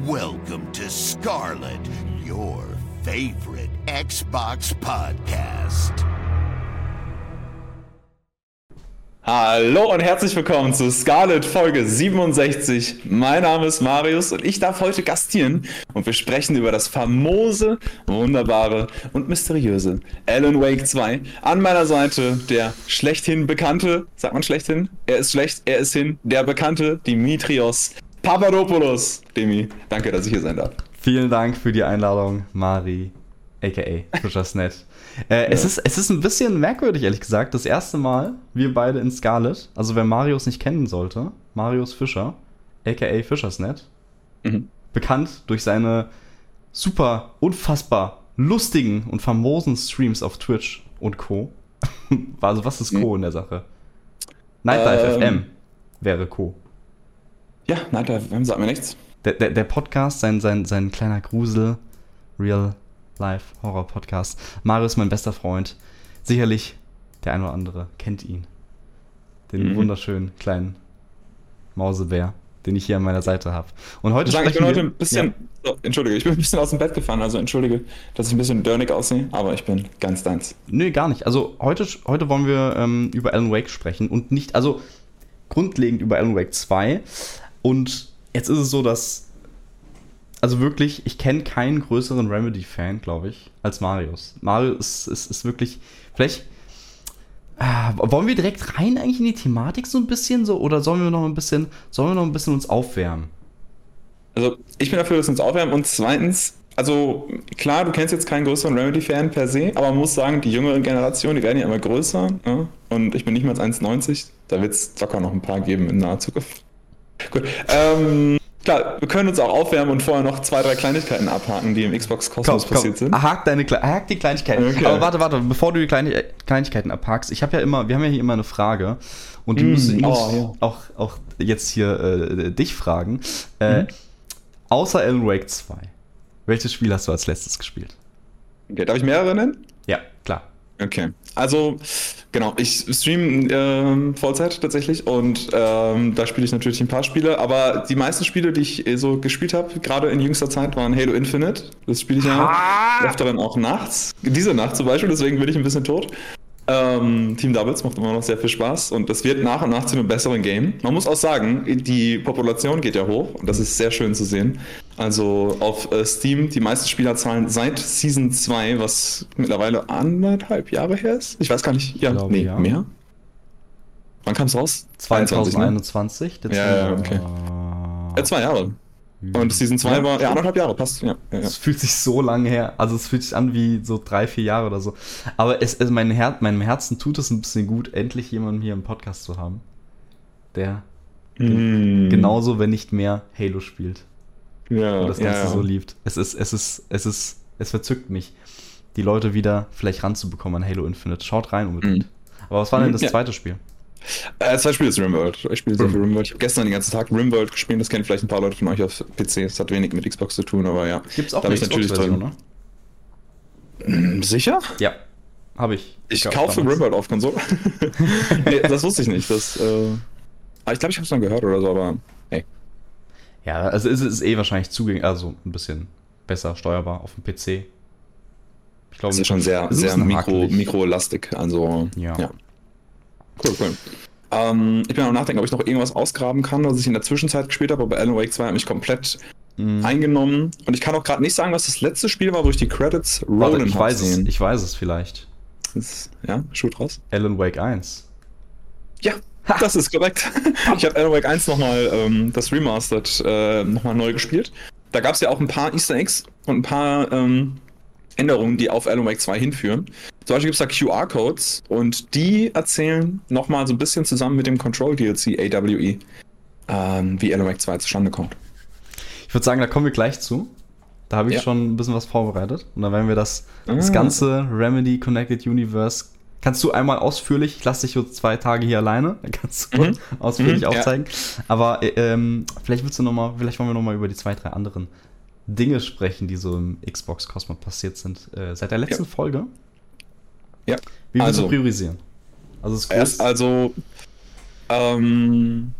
Welcome to Scarlet, your favorite Xbox podcast. Hallo und herzlich willkommen zu Scarlet Folge 67. Mein Name ist Marius und ich darf heute gastieren und wir sprechen über das famose, wunderbare und mysteriöse Alan Wake 2. An meiner Seite der schlechthin bekannte, sagt man schlechthin? Er ist schlecht, er ist hin, der bekannte Dimitrios Papadopoulos. Demi, danke, dass ich hier sein darf. Vielen Dank für die Einladung, Mari, aka Fischersnet. Äh, ja. es, ist, es ist ein bisschen merkwürdig, ehrlich gesagt. Das erste Mal, wir beide in Scarlet. Also, wer Marius nicht kennen sollte, Marius Fischer, aka Fischersnet. Mhm. Bekannt durch seine super, unfassbar lustigen und famosen Streams auf Twitch und Co. also, was ist Co mhm. in der Sache? Nightlife ähm, FM wäre Co. Ja, Nightlife FM sagt mir nichts. Der, der, der Podcast, sein, sein, sein kleiner Grusel, Real Live-Horror-Podcast. Mario ist mein bester Freund. Sicherlich der ein oder andere kennt ihn. Den mhm. wunderschönen kleinen Mausebär, den ich hier an meiner Seite habe. Und heute ich sprechen ich bin heute ein bisschen, ja. oh, entschuldige, ich bin ein bisschen aus dem Bett gefahren, also entschuldige, dass ich ein bisschen dörnig aussehe, aber ich bin ganz deins. Nö, gar nicht. Also heute, heute wollen wir ähm, über Alan Wake sprechen und nicht, also grundlegend über Alan Wake 2. Und jetzt ist es so, dass also wirklich, ich kenne keinen größeren Remedy-Fan, glaube ich, als Marius. Mario ist, ist, ist wirklich, vielleicht, äh, wollen wir direkt rein eigentlich in die Thematik so ein bisschen so, oder sollen wir noch ein bisschen, sollen wir noch ein bisschen uns aufwärmen? Also, ich bin dafür, dass wir uns aufwärmen und zweitens, also klar, du kennst jetzt keinen größeren Remedy-Fan per se, aber man muss sagen, die jüngere Generation, die werden ja immer größer. Ne? Und ich bin nicht als 1,90. Da wird es locker noch ein paar geben in naher Zukunft. Gut. Ähm, Klar, wir können uns auch aufwärmen und vorher noch zwei, drei Kleinigkeiten abhaken, die im Xbox Kosmos passiert sind. Hak, deine, hak die Kleinigkeiten. Okay. Aber warte, warte, bevor du die Klein Kleinigkeiten abhakst, ich habe ja immer, wir haben ja hier immer eine Frage und die mm, muss ich oh, ja. auch, auch jetzt hier äh, dich fragen. Äh, mhm. Außer Alan Wake 2, welches Spiel hast du als letztes gespielt? Okay, darf ich mehrere nennen? Okay. Also, genau, ich streame äh, Vollzeit tatsächlich und ähm, da spiele ich natürlich ein paar Spiele, aber die meisten Spiele, die ich äh, so gespielt habe, gerade in jüngster Zeit, waren Halo Infinite. Das spiele ich ja öfter dann auch nachts. Diese Nacht zum Beispiel, deswegen bin ich ein bisschen tot. Ähm, Team Doubles macht immer noch sehr viel Spaß und das wird nach und nach zu einem besseren Game. Man muss auch sagen, die Population geht ja hoch und das ist sehr schön zu sehen. Also auf äh, Steam die meisten Spielerzahlen seit Season 2, was mittlerweile anderthalb Jahre her ist. Ich weiß gar nicht, ja, glaube, nee, ja. mehr. Wann kam es raus? 2021. Ne? Ja, ja, okay. Ja, zwei Jahre. Und Season 2 ja, war, ja, anderthalb Jahre, passt. Ja, ja, Es fühlt sich so lange her. Also es fühlt sich an wie so drei, vier Jahre oder so. Aber es, es mein Her meinem Herzen tut es ein bisschen gut, endlich jemanden hier im Podcast zu haben, der mm. genauso, wenn nicht mehr, Halo spielt. Ja. Und das Ganze so liebt. Es ist, es ist, es ist, es verzückt mich, die Leute wieder vielleicht ranzubekommen an Halo Infinite. Schaut rein unbedingt. Mm. Aber was war denn das zweite Spiel? Äh, das Spiel ist Rimworld. Ich spiele sehr viel Rimworld. Ich habe gestern den ganzen Tag Rimworld gespielt. Das kennen vielleicht ein paar Leute von euch auf PC. Das hat wenig mit Xbox zu tun, aber ja. Gibt es auch eine Xbox-Version, ne? Hm, sicher? Ja, habe ich. Ich, ich kaufe damals. Rimworld auf Konsole. nee, das wusste ich nicht. Das, äh... ich glaube, ich habe es dann gehört oder so, aber hey. Ja, also es ist eh wahrscheinlich zugänglich, also ein bisschen besser steuerbar auf dem PC. Ich glaube, das ist schon sehr, sehr mikro, mikrolastig. Also, ja. ja. Cool, cool. Ähm, ich bin am Nachdenken, ob ich noch irgendwas ausgraben kann, was ich in der Zwischenzeit gespielt habe, aber Alan Wake 2 hat mich komplett mm. eingenommen. Und ich kann auch gerade nicht sagen, was das letzte Spiel war, wo ich die Credits rollen ich weiß sehen. Es, ich weiß es vielleicht. Das, ja, shoot raus. Alan Wake 1. Ja, ha. das ist korrekt. ich habe Alan Wake 1 nochmal, ähm, das Remastered, äh, nochmal neu gespielt. Da gab es ja auch ein paar Easter Eggs und ein paar ähm, Änderungen, die auf Alan Wake 2 hinführen. Zum Beispiel gibt es da QR-Codes und die erzählen nochmal so ein bisschen zusammen mit dem Control-DLC AWE, ähm, wie Alan Wake 2 zustande kommt. Ich würde sagen, da kommen wir gleich zu. Da habe ich ja. schon ein bisschen was vorbereitet. Und dann werden wir das, ah. das ganze Remedy Connected Universe. Kannst du einmal ausführlich, ich lasse dich jetzt zwei Tage hier alleine, dann kannst du mhm. ausführlich mhm, aufzeigen. Ja. Aber äh, ähm, vielleicht willst du noch mal, vielleicht wollen wir nochmal über die zwei, drei anderen Dinge sprechen, die so im Xbox Cosmos passiert sind. Äh, seit der letzten ja. Folge ja. Wie willst also, du priorisieren? Also, es ist also ähm,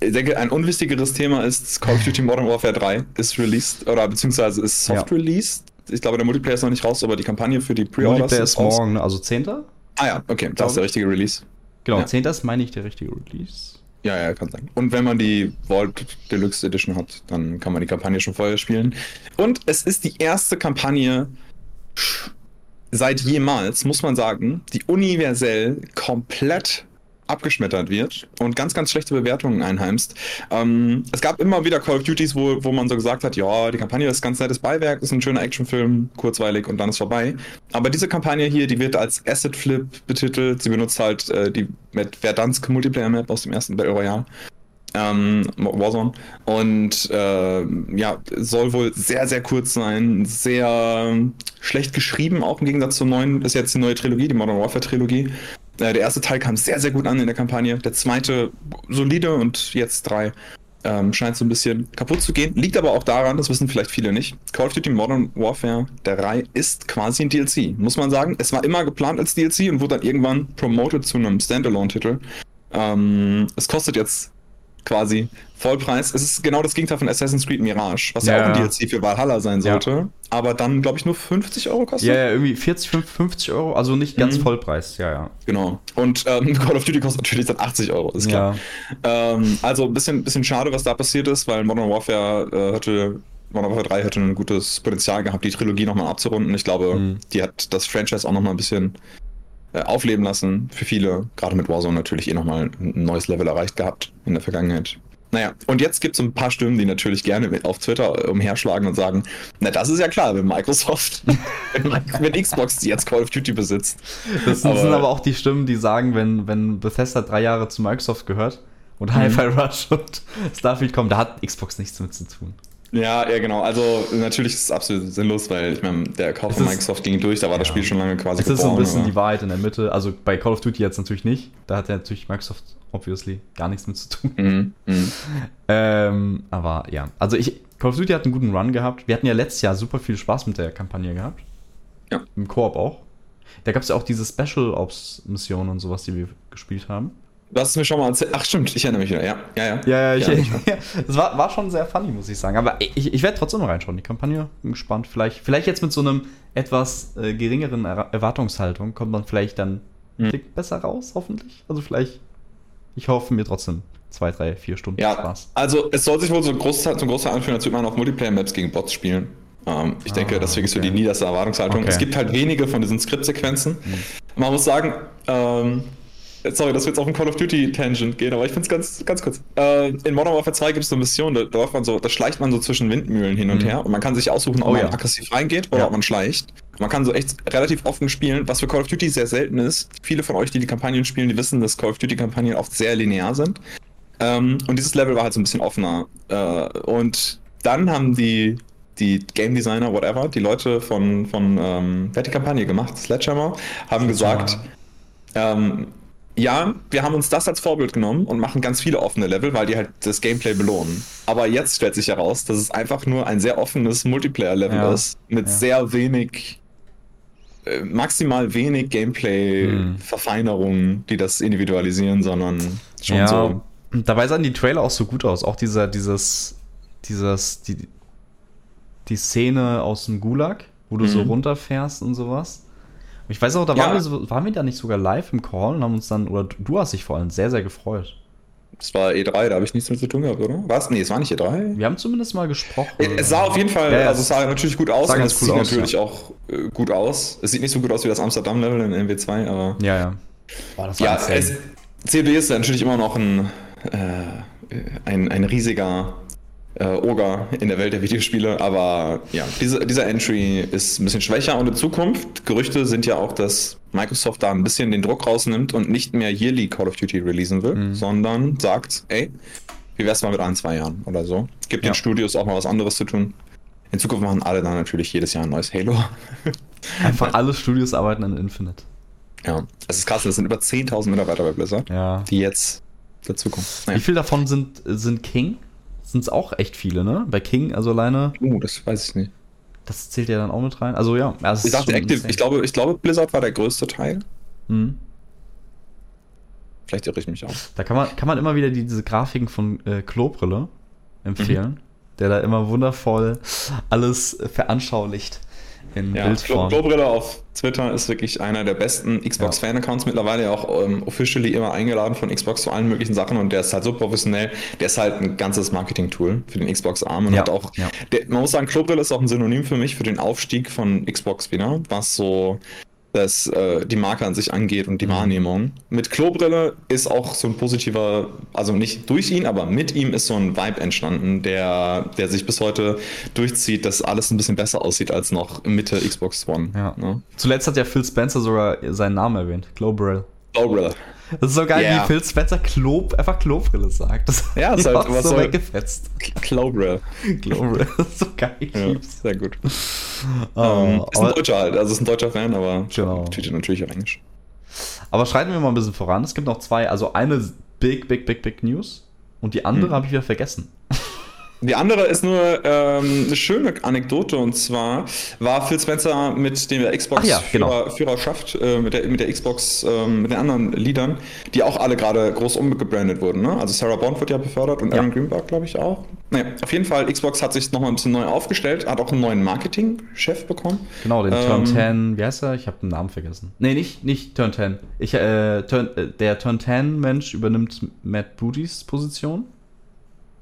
ich denke, ein unwichtigeres Thema ist Call of Duty Modern Warfare 3 ist released oder beziehungsweise ist soft Ja. released. Ich glaube, der Multiplayer ist noch nicht raus, aber die Kampagne für die Pre-Orders Multiplayer ist raus. morgen, also 10. Ah ja, okay, das ist der richtige Release. Genau, Ja. 10. ist, meine ich, der richtige Release. Ja, ja, kann sein. Und wenn man die Vault Deluxe Edition hat, dann kann man die Kampagne schon vorher spielen. Und es ist die erste Kampagne seit jemals, muss man sagen, die universell komplett abgeschmettert wird und ganz, ganz schlechte Bewertungen einheimst. Ähm, es gab immer wieder Call of Duties, wo, wo man so gesagt hat, ja, die Kampagne ist ganz nettes Beiwerk, ist ein schöner Actionfilm, kurzweilig und dann ist vorbei. Aber diese Kampagne hier, die wird als Asset Flip betitelt. Sie benutzt halt äh, die Verdansk Multiplayer Map aus dem ersten Battle Royale. Ähm, Warzone. Und äh, ja, soll wohl sehr, sehr kurz sein. Sehr schlecht geschrieben, auch im Gegensatz zur neuen, ist jetzt die neue Trilogie, die Modern Warfare Trilogie. Äh, der erste Teil kam sehr, sehr gut an in der Kampagne. Der zweite solide und jetzt drei ähm, scheint so ein bisschen kaputt zu gehen. Liegt aber auch daran, das wissen vielleicht viele nicht. Call of Duty Modern Warfare 3 ist quasi ein DLC. Muss man sagen, es war immer geplant als DLC und wurde dann irgendwann promoted zu einem Standalone-Titel. Ähm, es kostet jetzt quasi Vollpreis. Es ist genau das Gegenteil von Assassin's Creed Mirage, was ja, Ja. auch ein DLC für Valhalla sein Ja. sollte, aber dann, glaube ich, nur 50 Euro kostet. Ja, ja, irgendwie 40, 50 Euro, also nicht ganz Mhm. Vollpreis, ja, ja. Genau. Und ähm, Call of Duty kostet natürlich dann 80 Euro, ist klar. Ähm, also ein bisschen, bisschen schade, was da passiert ist, weil Modern Warfare äh, hatte, Modern Warfare 3 hätte ein gutes Potenzial gehabt, die Trilogie nochmal abzurunden. Ich glaube, Mhm. die hat das Franchise auch nochmal ein bisschen aufleben lassen. Für viele, gerade mit Warzone natürlich eh nochmal ein neues Level erreicht gehabt in der Vergangenheit. Naja, und jetzt gibt es ein paar Stimmen, die natürlich gerne auf Twitter äh, umherschlagen und sagen, na das ist ja klar, wenn Microsoft, wenn, Xbox jetzt Call of Duty besitzt. Das sind Aber- sind aber auch die Stimmen, die sagen, wenn, wenn Bethesda drei Jahre zu Microsoft gehört und Hi-Fi Rush und Starfield kommen, da hat Xbox nichts mit zu tun. Ja, ja, genau. Also natürlich ist es absolut sinnlos, weil ich meine, der Kauf Es von Microsoft ging durch, da war das Ja. Spiel schon lange quasi Es ist so ein bisschen aber- die Wahrheit in der Mitte. Also bei Call of Duty jetzt natürlich nicht. Da hat ja natürlich Microsoft obviously gar nichts mit zu tun. Mhm, mhm. Ähm, aber ja, also ich, Call of Duty hat einen guten Run gehabt. Wir hatten ja letztes Jahr super viel Spaß mit der Kampagne gehabt. Ja. Im Koop auch. Da gab es ja auch diese Special Ops Missionen und sowas, die wir gespielt haben. Du hast es mir schon mal erzählt. Ach stimmt, ich erinnere mich wieder. Ja, ja, ja. Ja, ja, ich, Ja, ja, das war, war schon sehr funny, muss ich sagen. Aber ich, ich werde trotzdem mal reinschauen. Die Kampagne, bin gespannt. Vielleicht, vielleicht jetzt mit so einem etwas äh, geringeren Er Erwartungshaltung kommt man vielleicht dann Hm. Tick besser raus, hoffentlich. Also vielleicht, ich hoffe mir trotzdem zwei, drei, vier Stunden Ja, Spaß. also es soll sich wohl so ein Großteil, zum Großteil anfühlen, als würde man auf Multiplayer-Maps gegen Bots spielen. Ähm, ich denke, Ah, deswegen ist so okay. die niederste Erwartungshaltung. Okay. Es gibt halt wenige von diesen Skriptsequenzen. Man muss sagen, ähm, sorry, dass wir jetzt auf einen Call of Duty Tangent gehen, aber ich finde es ganz, ganz kurz. Äh, in Modern Warfare 2 gibt es so eine Mission, da, da läuft man so, da schleicht man so zwischen Windmühlen hin und Mhm. her und man kann sich aussuchen, ob Oh man ja. aggressiv reingeht oder Ja. ob man schleicht. Man kann so echt relativ offen spielen, was für Call of Duty sehr selten ist. Viele von euch, die die Kampagnen spielen, die wissen, dass Call of Duty Kampagnen oft sehr linear sind. Ähm, und dieses Level war halt so ein bisschen offener. Äh, und dann haben die, die Game Designer, whatever, die Leute von, von ähm, wer hat die Kampagne gemacht? Sledgehammer, haben gesagt, ähm, ja, wir haben uns das als Vorbild genommen und machen ganz viele offene Level, weil die halt das Gameplay belohnen. Aber jetzt stellt sich heraus, dass es einfach nur ein sehr offenes Multiplayer-Level Ja, ist, mit ja. sehr wenig, äh, maximal wenig Hm. Gameplay-Verfeinerungen, die das individualisieren, sondern schon ja, so. dabei sahen die Trailer auch so gut aus. Auch dieser, dieses, dieses, die, die Szene aus dem Gulag, wo du so Mhm. runterfährst und sowas. Ich weiß auch, da Ja. waren, wir so, waren wir da nicht sogar live im Call und haben uns dann, oder du hast dich vor allem sehr, sehr gefreut. Das war E3, da habe ich nichts mit zu tun gehabt, oder? Was? Nee, es war nicht E3. Wir haben zumindest mal gesprochen. Es sah auf jeden Fall, Ja, also es sah natürlich gut aus sah und ganz es cool sieht aus, natürlich ja. auch äh, gut aus. Es sieht nicht so gut aus wie das Amsterdam-Level in MW2, aber. Ja, ja. Boah, das Ja, es, COD ist natürlich immer noch ein, äh, ein, ein riesiger äh, Oger in der Welt der Videospiele, aber ja, diese, dieser Entry ist ein bisschen schwächer und in Zukunft, Gerüchte sind ja auch, dass Microsoft da ein bisschen den Druck rausnimmt und nicht mehr yearly Call of Duty releasen will, Mhm. sondern sagt, ey, wie wär's mal mit ein, zwei Jahren oder so? Gibt Ja. den Studios auch mal was anderes zu tun. In Zukunft machen alle dann natürlich jedes Jahr ein neues Halo. Einfach alle Studios arbeiten an Infinite. ja, es ist krass, das sind über 10.000 Mitarbeiter bei Blizzard, Ja. die jetzt dazukommen. Wie viel davon sind, sind King? Sind es auch echt viele, ne? Bei King, also alleine, Uh, das weiß ich nicht. das zählt ja dann auch mit rein. Also ja, es Ich dachte Active, ich glaube, ich glaube, Blizzard war der größte Teil. Mhm. Vielleicht irre ich mich auch. Da kann man, kann man immer wieder die, diese Grafiken von äh, Klobrille empfehlen, mhm. der da immer wundervoll alles veranschaulicht in ja, Bildform. Klobrille auf Twitter ist wirklich einer der besten Xbox-Fan-Accounts, mittlerweile auch ähm, officially immer eingeladen von Xbox zu allen möglichen Sachen und der ist halt so professionell, der ist halt ein ganzes Marketing-Tool für den Xbox-Arm und ja. hat auch, ja. der, man muss sagen, Klobrille ist auch ein Synonym für mich für den Aufstieg von Xbox wieder, was so das, äh, die Marke an sich angeht und die mhm. Wahrnehmung. Mit Klobrille ist auch so ein positiver, also nicht durch ihn, aber mit ihm ist so ein Vibe entstanden, der, der sich bis heute durchzieht, dass alles ein bisschen besser aussieht als noch Mitte Xbox One. Ja. Ne? Zuletzt hat ja Phil Spencer sogar seinen Namen erwähnt, Klobrille. Klobrille. Das ist so geil, yeah. wie Phil Spencer Klob, einfach Klobrille sagt. Das ja, ist halt was so weggefetzt. Klobrille. Klobrille, das ist so geil. Ja, sehr gut. Um, ähm, ist ein Deutscher halt, also ist ein deutscher Fan, aber genau. tweetet natürlich auf Englisch. Aber schreiten wir mal ein bisschen voran. Es gibt noch zwei, also eine big, big, big, big News und die andere hm. habe ich wieder vergessen. Die andere ist nur ähm, eine schöne Anekdote und zwar war Phil Spencer mit der Xbox ja, genau. Führerschaft, äh, mit, der, mit der Xbox, äh, mit den anderen Liedern, die auch alle gerade groß umgebrandet wurden. Ne? Also Sarah Bond wird ja befördert und ja. Aaron Greenberg, glaube ich, auch. Naja, auf jeden Fall, Xbox hat sich nochmal ein bisschen neu aufgestellt, hat auch einen neuen Marketing-Chef bekommen. Genau, den ähm, Turn 10, wie heißt er? Ich habe den Namen vergessen. Nee, nicht, nicht Turn 10. Ich, äh, Turn, äh, der Turn 10-Mensch übernimmt Matt Bootys Position.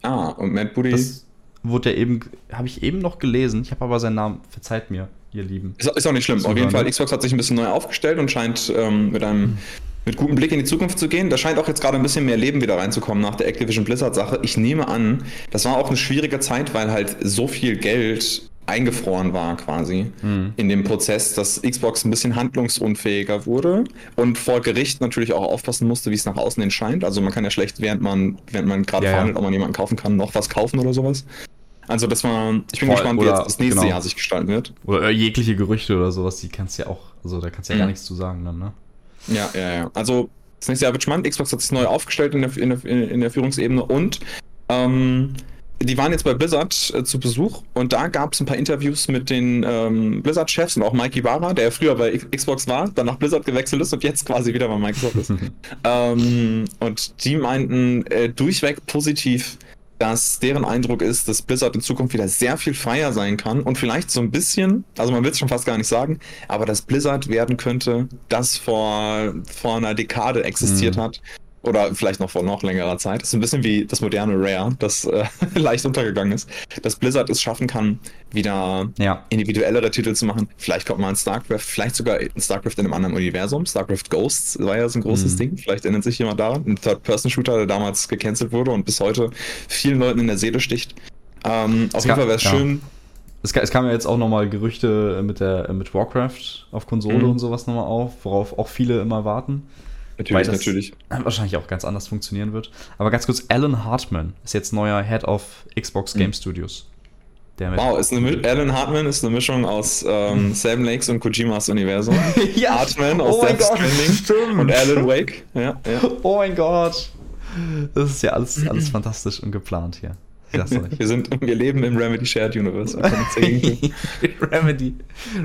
Ah, und Matt Booty. Das wurde er eben, habe ich eben noch gelesen. Ich habe aber seinen Namen, verzeiht mir, ihr Lieben. Ist, ist auch nicht schlimm. Auf jeden Fall, Xbox hat sich ein bisschen neu aufgestellt und scheint ähm, mit einem. Mhm mit gutem Blick in die Zukunft zu gehen. Da scheint auch jetzt gerade ein bisschen mehr Leben wieder reinzukommen nach der Activision Blizzard Sache. Ich nehme an, das war auch eine schwierige Zeit, weil halt so viel Geld eingefroren war quasi mhm. in dem Prozess, dass Xbox ein bisschen handlungsunfähiger wurde und vor Gericht natürlich auch aufpassen musste, wie es nach außen hin scheint. Also man kann ja schlecht, während man, während man gerade ja, verhandelt, ob man jemanden kaufen kann, noch was kaufen oder sowas. Also das war, ich bin Voll, gespannt, wie jetzt das nächste genau. Jahr sich gestalten wird. Oder jegliche Gerüchte oder sowas, die kannst du ja auch, also da kannst du ja mhm. gar nichts zu sagen dann, ne? Ja, ja, ja. Also das nächste Jahr wird spannend. Xbox hat sich neu aufgestellt in der, in der, in der Führungsebene und ähm, die waren jetzt bei Blizzard äh, zu Besuch und da gab es ein paar Interviews mit den ähm, Blizzard-Chefs und auch Mike Ibarra, der früher bei Xbox war, dann nach Blizzard gewechselt ist und jetzt quasi wieder bei Microsoft ist. ähm, und die meinten äh, durchweg positiv, dass deren Eindruck ist, dass Blizzard in Zukunft wieder sehr viel freier sein kann und vielleicht so ein bisschen, also man will es schon fast gar nicht sagen, aber dass Blizzard werden könnte, das vor, vor einer Dekade existiert mhm. hat oder vielleicht noch vor noch längerer Zeit. Das ist ein bisschen wie das moderne Rare, das äh, leicht untergegangen ist. Dass Blizzard es schaffen kann, wieder ja. individuellere Titel zu machen. Vielleicht kommt mal ein StarCraft, vielleicht sogar ein StarCraft in einem anderen Universum. StarCraft Ghosts war ja so ein großes mhm. Ding. Vielleicht erinnert sich jemand daran. Ein Third-Person-Shooter, der damals gecancelt wurde und bis heute vielen Leuten in der Seele sticht. Ähm, auf jeden Fall wäre es ja. schön. Es, es kam ja jetzt auch nochmal Gerüchte mit, der, mit Warcraft auf Konsole mhm. und sowas nochmal auf, worauf auch viele immer warten. Natürlich, natürlich. Wahrscheinlich auch ganz anders funktionieren wird. Aber ganz kurz, Alan Hartman ist jetzt neuer Head of Xbox Game mhm. Studios. wow, ist eine, Alan Hartman ist eine Mischung aus ähm, mhm. Sam Lakes und Kojimas Universum. ja. Hartman aus oh Death Stranding und Alan Wake. Ja, ja. Oh mein Gott. Das ist ja alles, alles fantastisch und geplant hier. wir, sind, wir leben im Remedy Shared Universe. Remedy,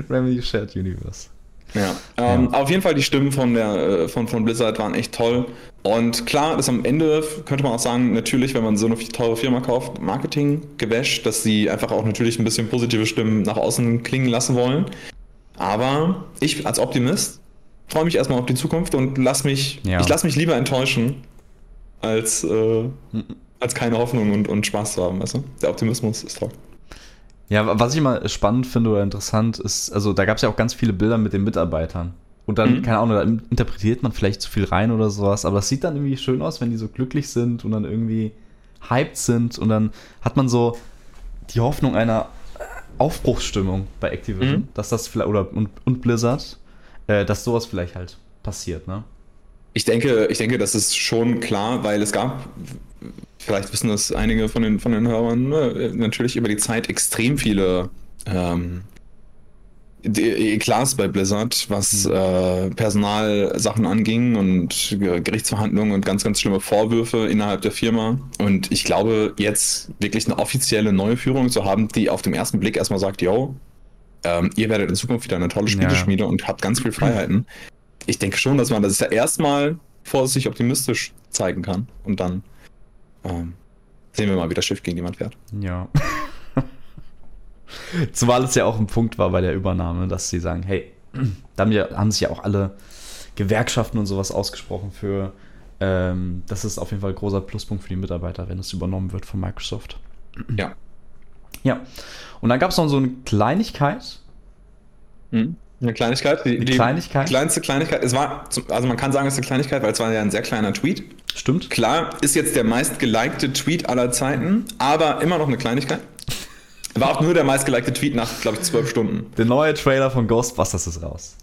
Remedy Shared Universe. Ja, ähm, ja. auf jeden Fall die Stimmen von, der, äh, von, von Blizzard waren echt toll. Und klar, das am Ende könnte man auch sagen, natürlich, wenn man so eine teure Firma kauft, Marketing gewäscht, dass sie einfach auch natürlich ein bisschen positive Stimmen nach außen klingen lassen wollen. Aber ich als Optimist freue mich erstmal auf die Zukunft und lass mich, ja. ich lasse mich lieber enttäuschen, als, äh, als keine Hoffnung und, und Spaß zu haben. Weißt du? Der Optimismus ist toll. Ja, was ich immer spannend finde oder interessant ist, also da gab es ja auch ganz viele Bilder mit den Mitarbeitern. Und dann, mhm. keine Ahnung, da interpretiert man vielleicht zu viel rein oder sowas, aber es sieht dann irgendwie schön aus, wenn die so glücklich sind und dann irgendwie hyped sind und dann hat man so die Hoffnung einer Aufbruchsstimmung bei Activision, mhm. dass das vielleicht, oder und, und Blizzard, äh, dass sowas vielleicht halt passiert, ne? Ich denke, ich denke, das ist schon klar, weil es gab vielleicht wissen das einige von den, von den Hörern, ne, natürlich über die Zeit extrem viele ähm, Eklas bei Blizzard, was mhm. äh, Personalsachen anging und Gerichtsverhandlungen und ganz, ganz schlimme Vorwürfe innerhalb der Firma. Und ich glaube, jetzt wirklich eine offizielle neue Führung zu haben, die auf den ersten Blick erstmal sagt, yo, ähm, ihr werdet in Zukunft wieder eine tolle Spieleschmiede ja. und habt ganz viel Freiheiten. Ich denke schon, dass man das ja erstmal vorsichtig optimistisch zeigen kann. Und dann ähm, sehen wir mal, wie das Schiff gegen jemand fährt. Ja. Zumal es ja auch ein Punkt war bei der Übernahme, dass sie sagen, hey, da haben, ja, haben sich ja auch alle Gewerkschaften und sowas ausgesprochen für, ähm, das ist auf jeden Fall ein großer Pluspunkt für die Mitarbeiter, wenn es übernommen wird von Microsoft. Ja. Ja. Und dann gab es noch so eine Kleinigkeit. Hm. Eine Kleinigkeit. Die, die Kleinigkeit. kleinste Kleinigkeit. Es war, also man kann sagen, es ist eine Kleinigkeit, weil es war ja ein sehr kleiner Tweet. Stimmt. Klar, ist jetzt der meistgelikte Tweet aller Zeiten, aber immer noch eine Kleinigkeit. War auch nur der meistgelikte Tweet nach, glaube ich, zwölf Stunden. Der neue Trailer von Ghostbusters ist raus.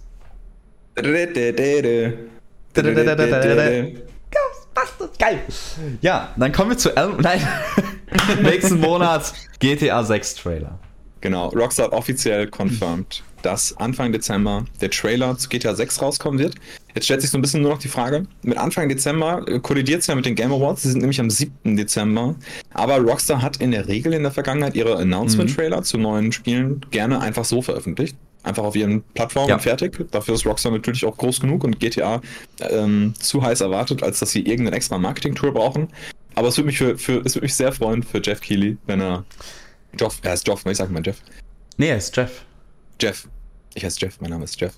Ghostbusters, geil. Ja, dann kommen wir zu Elm. Nein, nächsten Monat GTA 6 Trailer. Genau, Rockstar offiziell confirmed, dass Anfang Dezember der Trailer zu GTA 6 rauskommen wird. Jetzt stellt sich so ein bisschen nur noch die Frage, mit Anfang Dezember kollidiert es ja mit den Game Awards, die sind nämlich am 7. Dezember, aber Rockstar hat in der Regel in der Vergangenheit ihre Announcement-Trailer mhm. zu neuen Spielen gerne einfach so veröffentlicht. Einfach auf ihren Plattformen ja. fertig. Dafür ist Rockstar natürlich auch groß genug und GTA ähm, zu heiß erwartet, als dass sie irgendeine extra Marketing-Tour brauchen. Aber es würde mich, für, für, es würde mich sehr freuen für Jeff Keighley, wenn er Joff, er heißt Joff, ich sag mal Jeff. Nee, er ist Jeff. Jeff. Ich heiße Jeff, mein Name ist Jeff.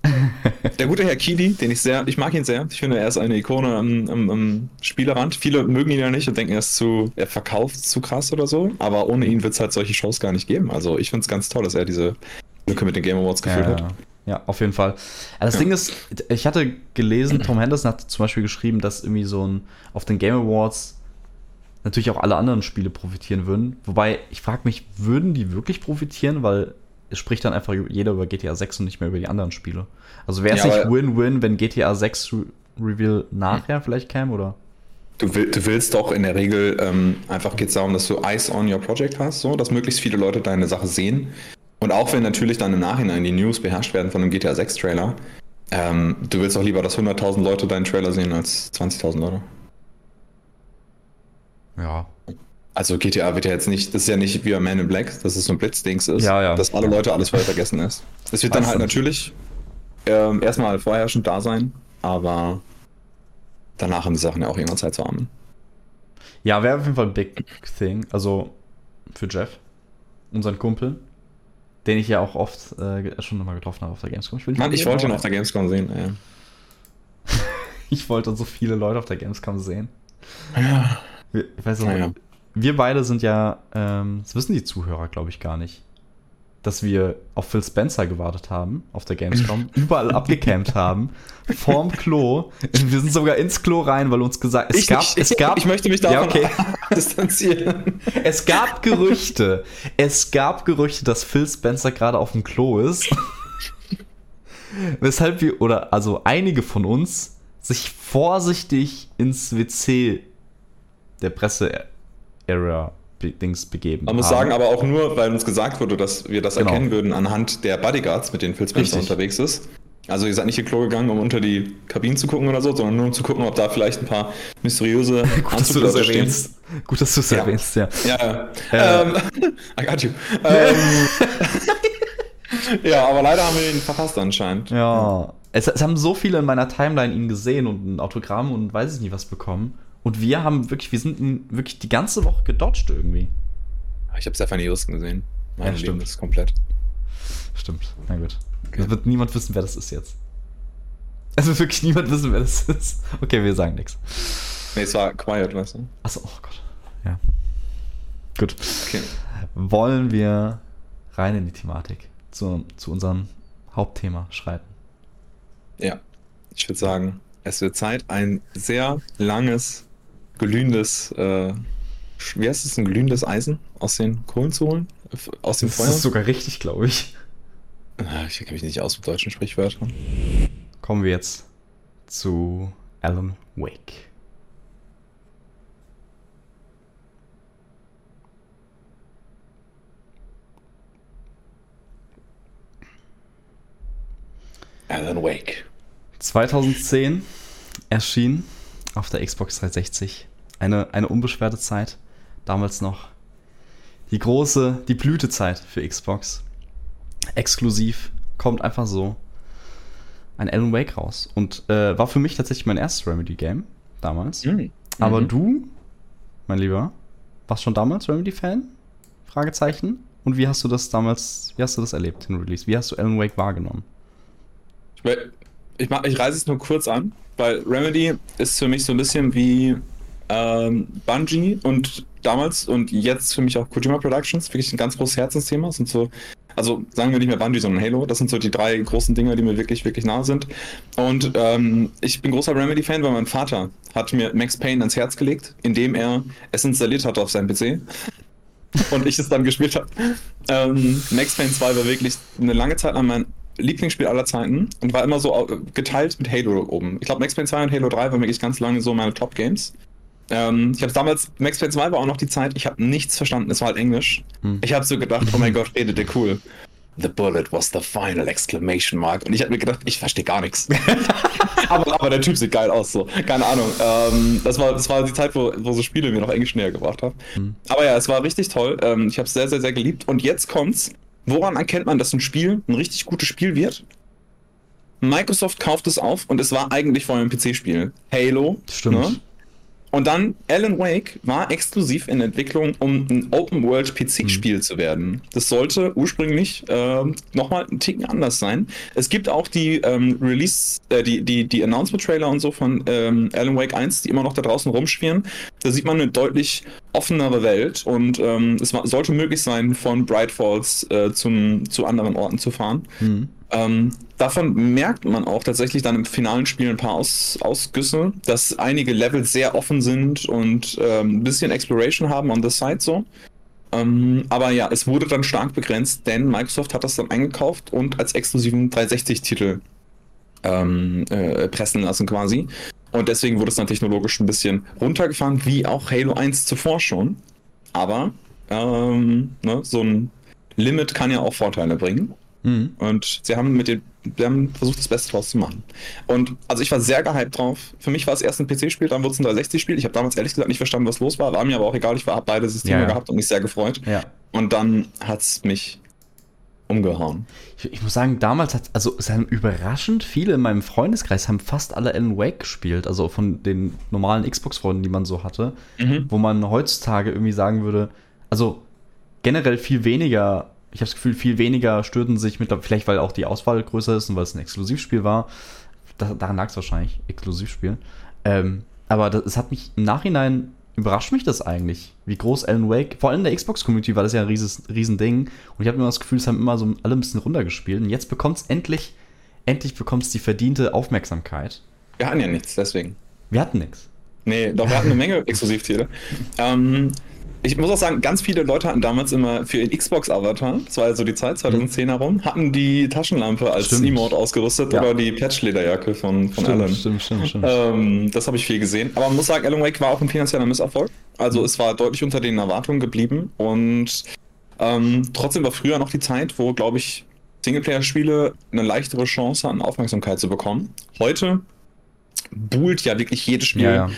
Der gute Herr Keely, den ich sehr, ich mag ihn sehr. Ich finde, er ist eine Ikone am, am, am Spielerrand. Viele mögen ihn ja nicht und denken, er ist zu, er verkauft zu krass oder so. Aber ohne ihn wird es halt solche Shows gar nicht geben. Also ich finde es ganz toll, dass er diese Lücke mit den Game Awards gefüllt ja, hat. Ja, auf jeden Fall. Das ja. Ding ist, ich hatte gelesen, Tom Henderson hat zum Beispiel geschrieben, dass irgendwie so ein auf den Game Awards natürlich auch alle anderen Spiele profitieren würden. Wobei, ich frage mich, würden die wirklich profitieren? Weil spricht dann einfach jeder über GTA 6 und nicht mehr über die anderen Spiele. Also wäre es ja, nicht Win-Win, wenn GTA 6 Re Reveal nachher vielleicht käme, oder? Du, will, du, willst doch in der Regel ähm, einfach geht es darum, dass du Eyes on your Project hast, so, dass möglichst viele Leute deine Sache sehen. Und auch wenn natürlich dann im Nachhinein die News beherrscht werden von einem GTA 6 Trailer, ähm, du willst doch lieber, dass 100.000 Leute deinen Trailer sehen als 20.000 Leute. Ja. Also GTA wird ja jetzt nicht, das ist ja nicht wie ein Man in Black, dass es so ein Blitzdings ist, ja, ja. dass alle Leute alles vorher vergessen ist. Es wird dann halt natürlich ähm, erstmal vorherrschend da sein, aber danach haben die Sachen ja auch irgendwann Zeit zu armen. Ja, wäre auf jeden Fall ein Big Thing. Also für Jeff, unseren Kumpel, den ich ja auch oft äh, schon mal getroffen habe auf der Gamescom. Ich, Mann, ich wollte ihn auf der Gamescom sehen. Ja. ich wollte so viele Leute auf der Gamescom sehen. Ja. Ich weiß nicht, ja. Wir beide sind ja, ähm, das wissen die Zuhörer, glaube ich, gar nicht, dass wir auf Phil Spencer gewartet haben, auf der Gamescom, überall abgecampt haben, vorm Klo. Wir sind sogar ins Klo rein, weil uns gesagt, es ich, gab, ich, es gab, ich möchte mich davon ja, okay. distanzieren. Es gab Gerüchte, es gab Gerüchte, dass Phil Spencer gerade auf dem Klo ist. Weshalb wir, oder also einige von uns, sich vorsichtig ins WC der Presse-Area Dings begeben. Man muss sagen, aber auch nur, weil uns gesagt wurde, dass wir das genau. erkennen würden anhand der Bodyguards, mit denen Phil Spencer Richtig. unterwegs ist. Also ihr seid nicht in Klo gegangen, um unter die Kabinen zu gucken oder so, sondern nur um zu gucken, ob da vielleicht ein paar mysteriöse Gut, dass du das erwähnst. Gut, dass du es ja. erwähnst, ja. Ja, äh. ähm, I got you. ähm, ja, aber leider haben wir ihn verpasst anscheinend. Ja. Es, es, haben so viele in meiner Timeline ihn gesehen und ein Autogramm und weiß ich nicht was bekommen. Und wir haben wirklich, wir sind wirklich die ganze Woche gedodged irgendwie. Ich habe Stephanie Houston gesehen. Mein ja, Leben ist komplett. Stimmt, na gut. Okay. Es wird niemand wissen, wer das ist jetzt. Es wird wirklich niemand wissen, wer das ist. Okay, wir sagen nichts. Nee, es war Quiet, weißt du? Achso, oh Gott. Ja. Gut. Okay. Wollen wir rein in die Thematik zu, zu unserem Hauptthema schreiten? Ja. Ich würde sagen, es wird Zeit, ein sehr langes glühendes, äh, wie heißt es, ein glühendes Eisen aus den Kohlen zu holen? Aus dem das Feuer? Das ist sogar richtig, glaube ich. Ah, ich kenne mich nicht aus mit deutschen Sprichwörtern. Kommen wir jetzt zu Alan Wake. Alan Wake. 2010 erschien auf der Xbox 360. Eine, eine unbeschwerte Zeit. Damals noch die große, die Blütezeit für Xbox. Exklusiv, kommt einfach so ein Alan Wake raus. Und äh, war für mich tatsächlich mein erstes Remedy-Game. damals. Mhm. Aber Mhm. du, mein Lieber, warst schon damals Remedy-Fan? Fragezeichen. Und wie hast du das damals, wie hast du das erlebt, den Release? Wie hast du Alan Wake wahrgenommen? Ich, mach, ich reiße es nur kurz an, weil Remedy ist für mich so ein bisschen wie ähm, Bungie und damals und jetzt für mich auch Kojima Productions, wirklich ein ganz großes Herzensthema. Sind so, also sagen wir nicht mehr Bungie, sondern Halo. Das sind so die drei großen Dinge, die mir wirklich, wirklich nahe sind. Und ähm, ich bin großer Remedy-Fan, weil mein Vater hat mir Max Payne ans Herz gelegt, indem er es installiert hat auf seinem PC. und ich es dann gespielt habe. Ähm, Max Payne 2 war wirklich eine lange Zeit lang mein Lieblingsspiel aller Zeiten und war immer so geteilt mit Halo oben. Ich glaube, Max Payne 2 und Halo 3 waren wirklich ganz lange so meine Top-Games. Ähm, ich habe damals, Max Payne 2 war auch noch die Zeit, ich habe nichts verstanden, es war halt Englisch. Hm. Ich habe so gedacht, oh mein Gott, redet der cool. The bullet was the final exclamation mark. Und ich habe mir gedacht, ich verstehe gar nichts. aber, aber der Typ sieht geil aus, so. Keine Ahnung. Ähm, das, war, das war die Zeit, wo, wo so Spiele mir noch Englisch näher gebracht haben. Hm. Aber ja, es war richtig toll. Ähm, ich habe es sehr, sehr, sehr geliebt. Und jetzt kommt's. Woran erkennt man, dass ein Spiel ein richtig gutes Spiel wird? Microsoft kauft es auf und es war eigentlich vorher ein PC-Spiel. Halo. Stimmt. ne? Und dann Alan Wake war exklusiv in Entwicklung, um ein Open-World-PC-Spiel zu werden. Das sollte ursprünglich ähm, nochmal ein Ticken anders sein. Es gibt auch die ähm, Release, äh, die, die, die Announcement-Trailer und so von ähm, Alan Wake 1, die immer noch da draußen rumschwirren. Da sieht man eine deutlich offenere Welt und ähm, es war, sollte möglich sein, von Bright Falls äh, zum, zu anderen Orten zu fahren. Hm. Ähm, davon merkt man auch tatsächlich dann im finalen Spiel ein paar Aus Ausgüsse, dass einige Level sehr offen sind und ähm, ein bisschen Exploration haben on the side so. Ähm, aber ja, es wurde dann stark begrenzt, denn Microsoft hat das dann eingekauft und als exklusiven 360-Titel ähm, äh, pressen lassen quasi. Und deswegen wurde es dann technologisch ein bisschen runtergefahren, wie auch Halo 1 zuvor schon. Aber ähm, ne, so ein Limit kann ja auch Vorteile bringen. Hm. Und sie haben mit den, sie haben versucht, das Beste draus zu machen. Und also ich war sehr gehypt drauf. Für mich war es erst ein PC-Spiel, dann wurde es ein 360-Spiel. Ich habe damals ehrlich gesagt nicht verstanden, was los war. War mir aber auch egal. Ich habe beide Systeme Ja, ja. gehabt und mich sehr gefreut. Ja. Und dann hat es mich umgehauen. Ich, ich muss sagen, damals hat, also es haben überraschend viele in meinem Freundeskreis haben fast alle Alan Wake gespielt, also von den normalen Xbox-Freunden, die man so hatte, Mhm. wo man heutzutage irgendwie sagen würde, also generell viel weniger, ich habe das Gefühl, viel weniger störten sich mit, vielleicht weil auch die Auswahl größer ist und weil es ein Exklusivspiel war, da, daran lag es wahrscheinlich, Exklusivspiel, ähm, aber das, es hat mich im Nachhinein überrascht mich das eigentlich, wie groß Alan Wake, vor allem in der Xbox-Community war das ja ein rieses, riesen Ding. Und ich habe immer das Gefühl, es haben immer so alle ein bisschen runtergespielt. Und jetzt bekommt es endlich, endlich bekommt es die verdiente Aufmerksamkeit. Wir hatten ja nichts, deswegen. Wir hatten nichts. Nee, doch, wir hatten eine Menge Exklusivtitel. Ähm, ich muss auch sagen, ganz viele Leute hatten damals immer für ihren Xbox-Avatar, das war ja so die Zeit, 2010 herum, hatten die Taschenlampe als Stimmt. Emote ausgerüstet Ja. oder die Patch-Lederjacke von, von Alan. stimmt, stimmt, stimmt. Ähm, das habe ich viel gesehen. Aber man muss sagen, Alan Wake war auch ein finanzieller Misserfolg. Also es war deutlich unter den Erwartungen geblieben. Und ähm, trotzdem war früher noch die Zeit, wo, glaube ich, Singleplayer-Spiele eine leichtere Chance hatten, Aufmerksamkeit zu bekommen. Heute buhlt ja wirklich jedes Spiel Ja, ja.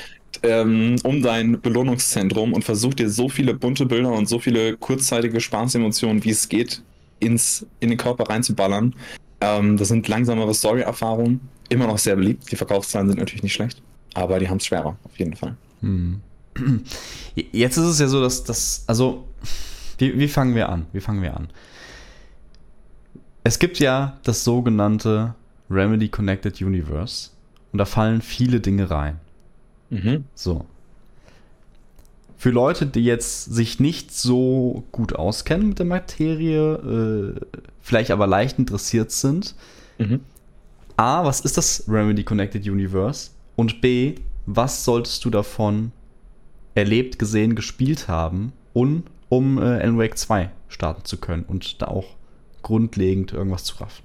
Ähm, um dein Belohnungszentrum und versucht dir so viele bunte Bilder und so viele kurzzeitige Spaßemotionen, wie es geht, ins, in den Körper reinzuballern. Ähm, das sind langsamere Story-Erfahrungen, immer noch sehr beliebt. Die Verkaufszahlen sind natürlich nicht schlecht, aber die haben es schwerer, auf jeden Fall. Hm. Jetzt ist es ja so, dass das, also, wie, wie fangen wir an? Wie fangen wir an? Es gibt ja das sogenannte Remedy Connected Universe und da fallen viele Dinge rein. Mhm. So. Für Leute, die jetzt sich nicht so gut auskennen mit der Materie, äh, vielleicht aber leicht interessiert sind, Mhm. A, was ist das Remedy Connected Universe? Und B, was solltest du davon erlebt, gesehen, gespielt haben, un, um äh, Alan Wake 2 starten zu können und da auch grundlegend irgendwas zu raffen?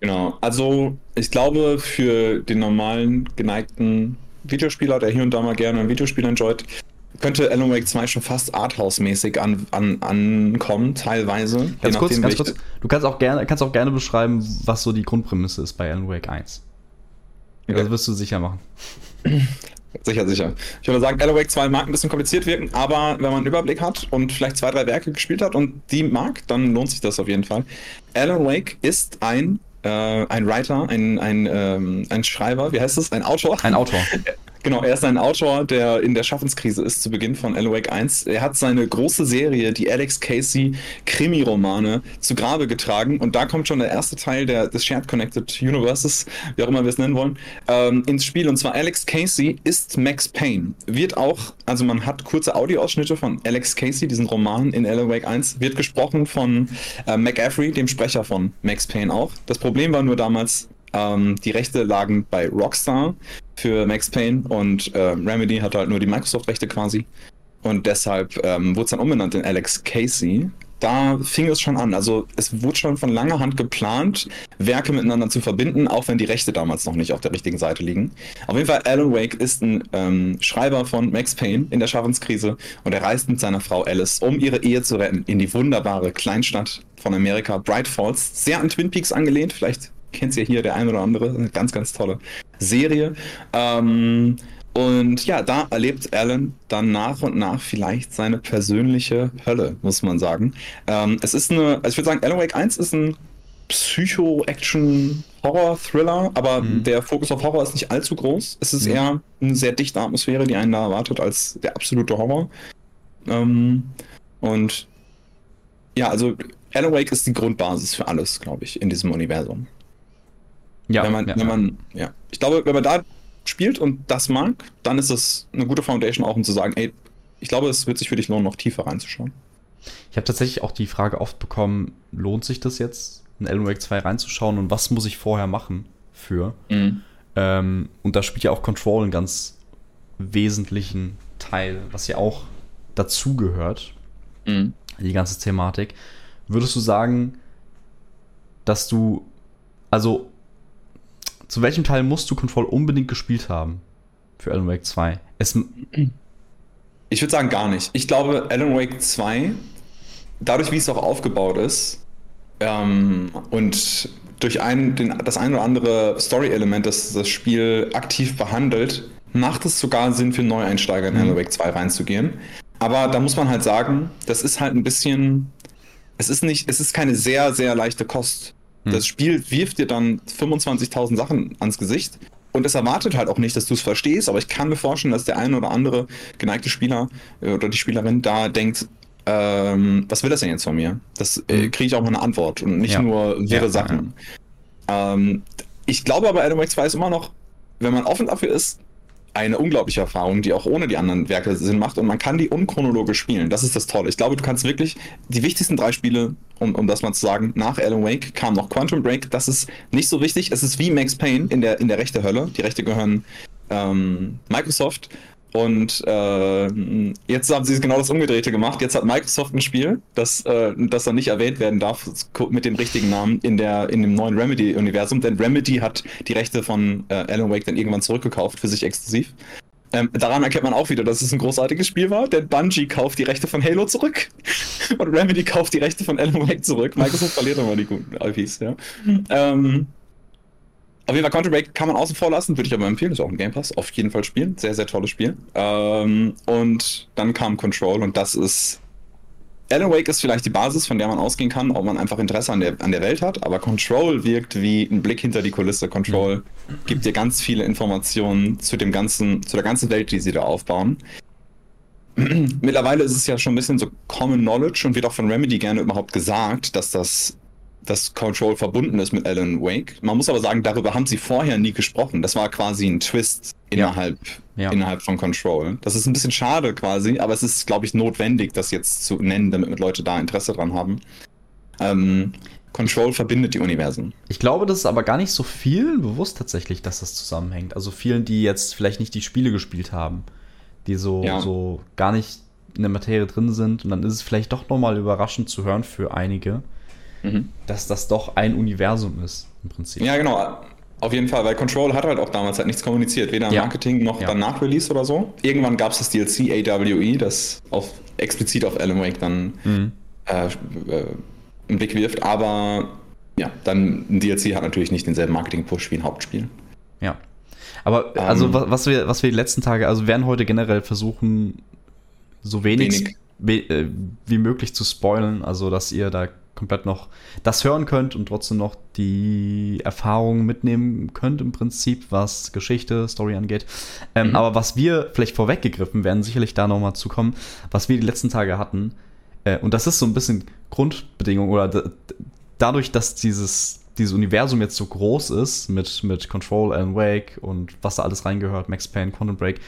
Genau, also ich glaube, für den normalen geneigten Videospieler, der hier und da mal gerne ein Videospiel enjoyt, könnte Alan Wake 2 schon fast Arthouse-mäßig an, an, ankommen, teilweise. Ganz kurz, ganz kurz. Du kannst auch gerne, kannst auch gerne beschreiben, was so die Grundprämisse ist bei Alan Wake 1. Okay. Das wirst du sicher machen. Sicher, sicher. Ich würde sagen, Alan Wake 2 mag ein bisschen kompliziert wirken, aber wenn man einen Überblick hat und vielleicht zwei, drei Werke gespielt hat und die mag, dann lohnt sich das auf jeden Fall. Alan Wake ist ein, äh, ein Writer, ein, ein, ähm, ein Schreiber, wie heißt das? Ein Autor. Ein Autor. Genau, er ist ein Autor, der in der Schaffenskrise ist zu Beginn von Wake 1. Er hat seine große Serie, die Alex Casey Krimi-Romane, zu Grabe getragen und da kommt schon der erste Teil der, des Shared Connected Universes, wie auch immer wir es nennen wollen, ähm, ins Spiel. Und zwar Alex Casey ist Max Payne. Wird auch, also man hat kurze Audioausschnitte von Alex Casey, diesen Roman in Wake 1, wird gesprochen von äh, McAfee, dem Sprecher von Max Payne auch. Das Problem war nur damals, ähm, die Rechte lagen bei Rockstar für Max Payne und äh, Remedy hatte halt nur die Microsoft-Rechte quasi. Und deshalb ähm, wurde es dann umbenannt in Alex Casey. Da fing es schon an. Also es wurde schon von langer Hand geplant, Werke miteinander zu verbinden, auch wenn die Rechte damals noch nicht auf der richtigen Seite liegen. Auf jeden Fall, Alan Wake ist ein ähm, Schreiber von Max Payne in der Schaffenskrise und er reist mit seiner Frau Alice, um ihre Ehe zu retten, in die wunderbare Kleinstadt von Amerika, Bright Falls. Sehr an Twin Peaks angelehnt, vielleicht kennt ihr hier der ein oder andere. Ganz, ganz tolle Serie. Ähm, und ja, da erlebt Alan dann nach und nach vielleicht seine persönliche Hölle, muss man sagen. Ähm, es ist eine, also ich würde sagen, Alan Wake 1 ist ein Psycho-Action-Horror-Thriller, aber mhm. der Fokus auf Horror ist nicht allzu groß. Es ist mhm. eher eine sehr dichte Atmosphäre, die einen da erwartet, als der absolute Horror. Ähm, und ja, also Alan Wake ist die Grundbasis für alles, glaube ich, in diesem Universum. Ja, wenn man, ja, wenn man, ja. Ich glaube, wenn man da spielt und das mag, dann ist das eine gute Foundation auch, um zu sagen, ey, ich glaube, es wird sich für dich lohnen, noch tiefer reinzuschauen. Ich habe tatsächlich auch die Frage oft bekommen, lohnt sich das jetzt, in Alan Wake 2 reinzuschauen und was muss ich vorher machen für? Mhm. Ähm, und da spielt ja auch Control einen ganz wesentlichen Teil, was ja auch dazugehört, mhm. die ganze Thematik. Würdest du sagen, dass du, also zu welchem Teil musst du Control unbedingt gespielt haben für Alan Wake 2? Es ich würde sagen gar nicht. Ich glaube, Alan Wake 2, dadurch wie es auch aufgebaut ist ähm, und durch ein, den, das ein oder andere Story-Element, das das Spiel aktiv behandelt, macht es sogar Sinn für Neueinsteiger in mhm. Alan Wake 2 reinzugehen. Aber da muss man halt sagen, das ist halt ein bisschen, es ist nicht, es ist keine sehr, sehr leichte Kost. Hm. Das Spiel wirft dir dann 25.000 Sachen ans Gesicht und es erwartet halt auch nicht, dass du es verstehst, aber ich kann mir vorstellen, dass der eine oder andere geneigte Spieler äh, oder die Spielerin da denkt, ähm, was will das denn jetzt von mir? Das äh, hm. kriege ich auch mal eine Antwort und nicht ja. nur wirre ja, Sachen. Ja. Ähm, ich glaube aber, Adam Wake 2 ist immer noch, wenn man offen dafür ist, eine unglaubliche Erfahrung, die auch ohne die anderen Werke Sinn macht und man kann die unchronologisch spielen. Das ist das Tolle. Ich glaube, du kannst wirklich die wichtigsten drei Spiele, um, um das mal zu sagen, nach Alan Wake kam noch Quantum Break. Das ist nicht so wichtig. Es ist wie Max Payne in der, in der rechte Hölle. Die Rechte gehören ähm, Microsoft und äh, jetzt haben sie genau das Umgedrehte gemacht. Jetzt hat Microsoft ein Spiel, das, äh, das dann nicht erwähnt werden darf mit dem richtigen Namen in, der, in dem neuen Remedy-Universum. Denn Remedy hat die Rechte von äh, Alan Wake dann irgendwann zurückgekauft für sich exklusiv. Ähm, daran erkennt man auch wieder, dass es ein großartiges Spiel war, denn Bungie kauft die Rechte von Halo zurück und Remedy kauft die Rechte von Alan Wake zurück. Microsoft verliert immer die guten IPs, ja. Ähm, auf jeden Fall Counter Break kann man außen vor lassen, würde ich aber empfehlen. Ist auch ein Game Pass. Auf jeden Fall spielen. Sehr, sehr tolles Spiel. Ähm, und dann kam Control und das ist. Alan Wake ist vielleicht die Basis, von der man ausgehen kann, ob man einfach Interesse an der, an der Welt hat, aber Control wirkt wie ein Blick hinter die Kulisse. Control gibt dir ganz viele Informationen zu dem ganzen, zu der ganzen Welt, die sie da aufbauen. Mittlerweile ist es ja schon ein bisschen so Common Knowledge und wird auch von Remedy gerne überhaupt gesagt, dass das dass Control verbunden ist mit Alan Wake. Man muss aber sagen, darüber haben sie vorher nie gesprochen. Das war quasi ein Twist innerhalb, ja. innerhalb von Control. Das ist ein bisschen schade quasi, aber es ist, glaube ich, notwendig, das jetzt zu nennen, damit Leute da Interesse dran haben. Ähm, Control verbindet die Universen. Ich glaube, das ist aber gar nicht so vielen bewusst tatsächlich, dass das zusammenhängt. Also vielen, die jetzt vielleicht nicht die Spiele gespielt haben, die so, ja. so gar nicht in der Materie drin sind. Und dann ist es vielleicht doch nochmal überraschend zu hören für einige mhm. dass das doch ein Universum ist, im Prinzip. Ja, genau. Auf jeden Fall, weil Control hat halt auch damals halt nichts kommuniziert, weder im ja. Marketing noch ja. dann nach Release oder so. Irgendwann gab es das DLC AWE, das auf, explizit auf Alan Wake dann mhm. äh, äh, einen Blick wirft, aber ja, dann ein DLC hat natürlich nicht denselben Marketing-Push wie ein Hauptspiel. Ja. Aber also ähm, was wir, was wir die letzten Tage, also werden heute generell versuchen, so wenig, wenig. Wie, äh, wie möglich zu spoilen, also dass ihr da komplett noch das hören könnt und trotzdem noch die Erfahrungen mitnehmen könnt im Prinzip, was Geschichte, Story angeht. Ähm, mhm. Aber was wir vielleicht vorweggegriffen werden, sicherlich da nochmal zu kommen, was wir die letzten Tage hatten, äh, und das ist so ein bisschen Grundbedingung oder dadurch, dass dieses, dieses Universum jetzt so groß ist mit, mit Control, Alan Wake und was da alles reingehört, Max Payne, Quantum Break,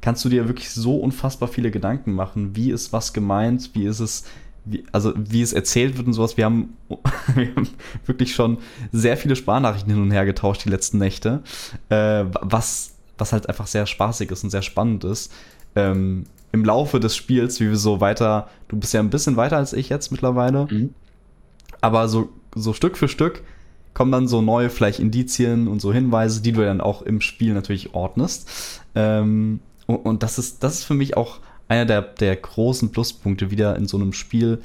kannst du dir wirklich so unfassbar viele Gedanken machen. Wie ist was gemeint? Wie ist es, wie, also wie es erzählt wird und sowas. Wir haben, wir haben wirklich schon sehr viele Sparnachrichten hin und her getauscht die letzten Nächte, äh, was, was halt einfach sehr spaßig ist und sehr spannend ist. Ähm, Im Laufe des Spiels, wie wir so weiter, du bist ja ein bisschen weiter als ich jetzt mittlerweile, mhm. aber so, so Stück für Stück kommen dann so neue vielleicht Indizien und so Hinweise, die du dann auch im Spiel natürlich ordnest. Ähm, und, und das ist, das ist für mich auch einer der, der großen Pluspunkte wieder in so einem Spiel,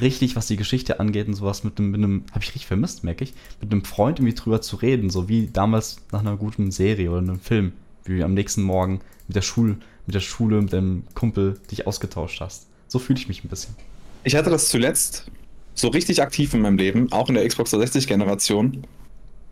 richtig, was die Geschichte angeht und sowas mit einem, mit einem habe ich richtig vermisst, merke ich, mit einem Freund irgendwie drüber zu reden, so wie damals nach einer guten Serie oder einem Film, wie du am nächsten Morgen mit der Schule, mit der Schule, mit deinem Kumpel dich ausgetauscht hast. So fühle ich mich ein bisschen. Ich hatte das zuletzt so richtig aktiv in meinem Leben, auch in der Xbox 360 Generation,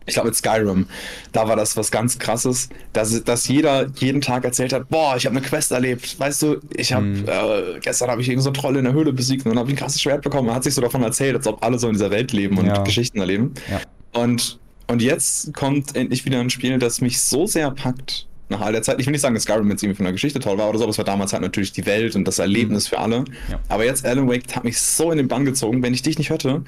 ich glaube mit Skyrim, da war das was ganz krasses, dass, dass jeder jeden Tag erzählt hat, boah, ich habe eine Quest erlebt, weißt du, ich habe mhm. äh, gestern habe ich irgendeine so Trolle in der Höhle besiegt und dann habe ich ein krasses Schwert bekommen. Man hat sich so davon erzählt, als ob alle so in dieser Welt leben und ja. Geschichten erleben. Ja. Und und jetzt kommt endlich wieder ein Spiel, das mich so sehr packt nach all der Zeit. Ich will nicht sagen, dass Skyrim jetzt irgendwie von der Geschichte toll war oder so, aber es war damals halt natürlich die Welt und das Erlebnis mhm. für alle. Ja. Aber jetzt Alan Wake hat mich so in den Bann gezogen. Wenn ich dich nicht hätte,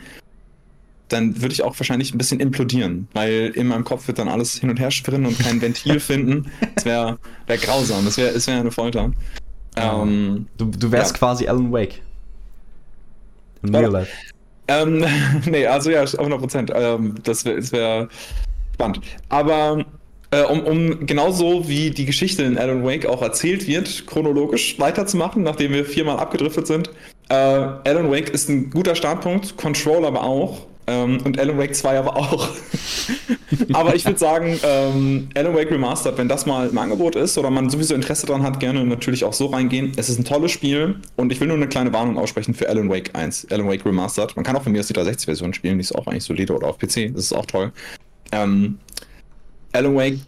dann würde ich auch wahrscheinlich ein bisschen implodieren, weil in meinem Kopf wird dann alles hin und her schwirren und kein Ventil finden. Das wäre wär grausam, das wäre wär eine Folter. Ähm, du, du wärst ja. quasi Alan Wake. In real life. Ähm, nee, also ja, 100 Prozent. Ähm, das wäre wär spannend. Aber äh, um, um genauso wie die Geschichte in Alan Wake auch erzählt wird, chronologisch weiterzumachen, nachdem wir viermal abgedriftet sind. Äh, Alan Wake ist ein guter Startpunkt, Control aber auch. Ähm, und Alan Wake 2 aber auch. aber ich würde sagen, ähm, Alan Wake Remastered, wenn das mal im Angebot ist oder man sowieso Interesse daran hat, gerne natürlich auch so reingehen. Es ist ein tolles Spiel und ich will nur eine kleine Warnung aussprechen für Alan Wake 1, Alan Wake Remastered. Man kann auch von mir aus die 360-Version spielen, die ist auch eigentlich solide oder auf PC, das ist auch toll. Ähm, Alan Wake,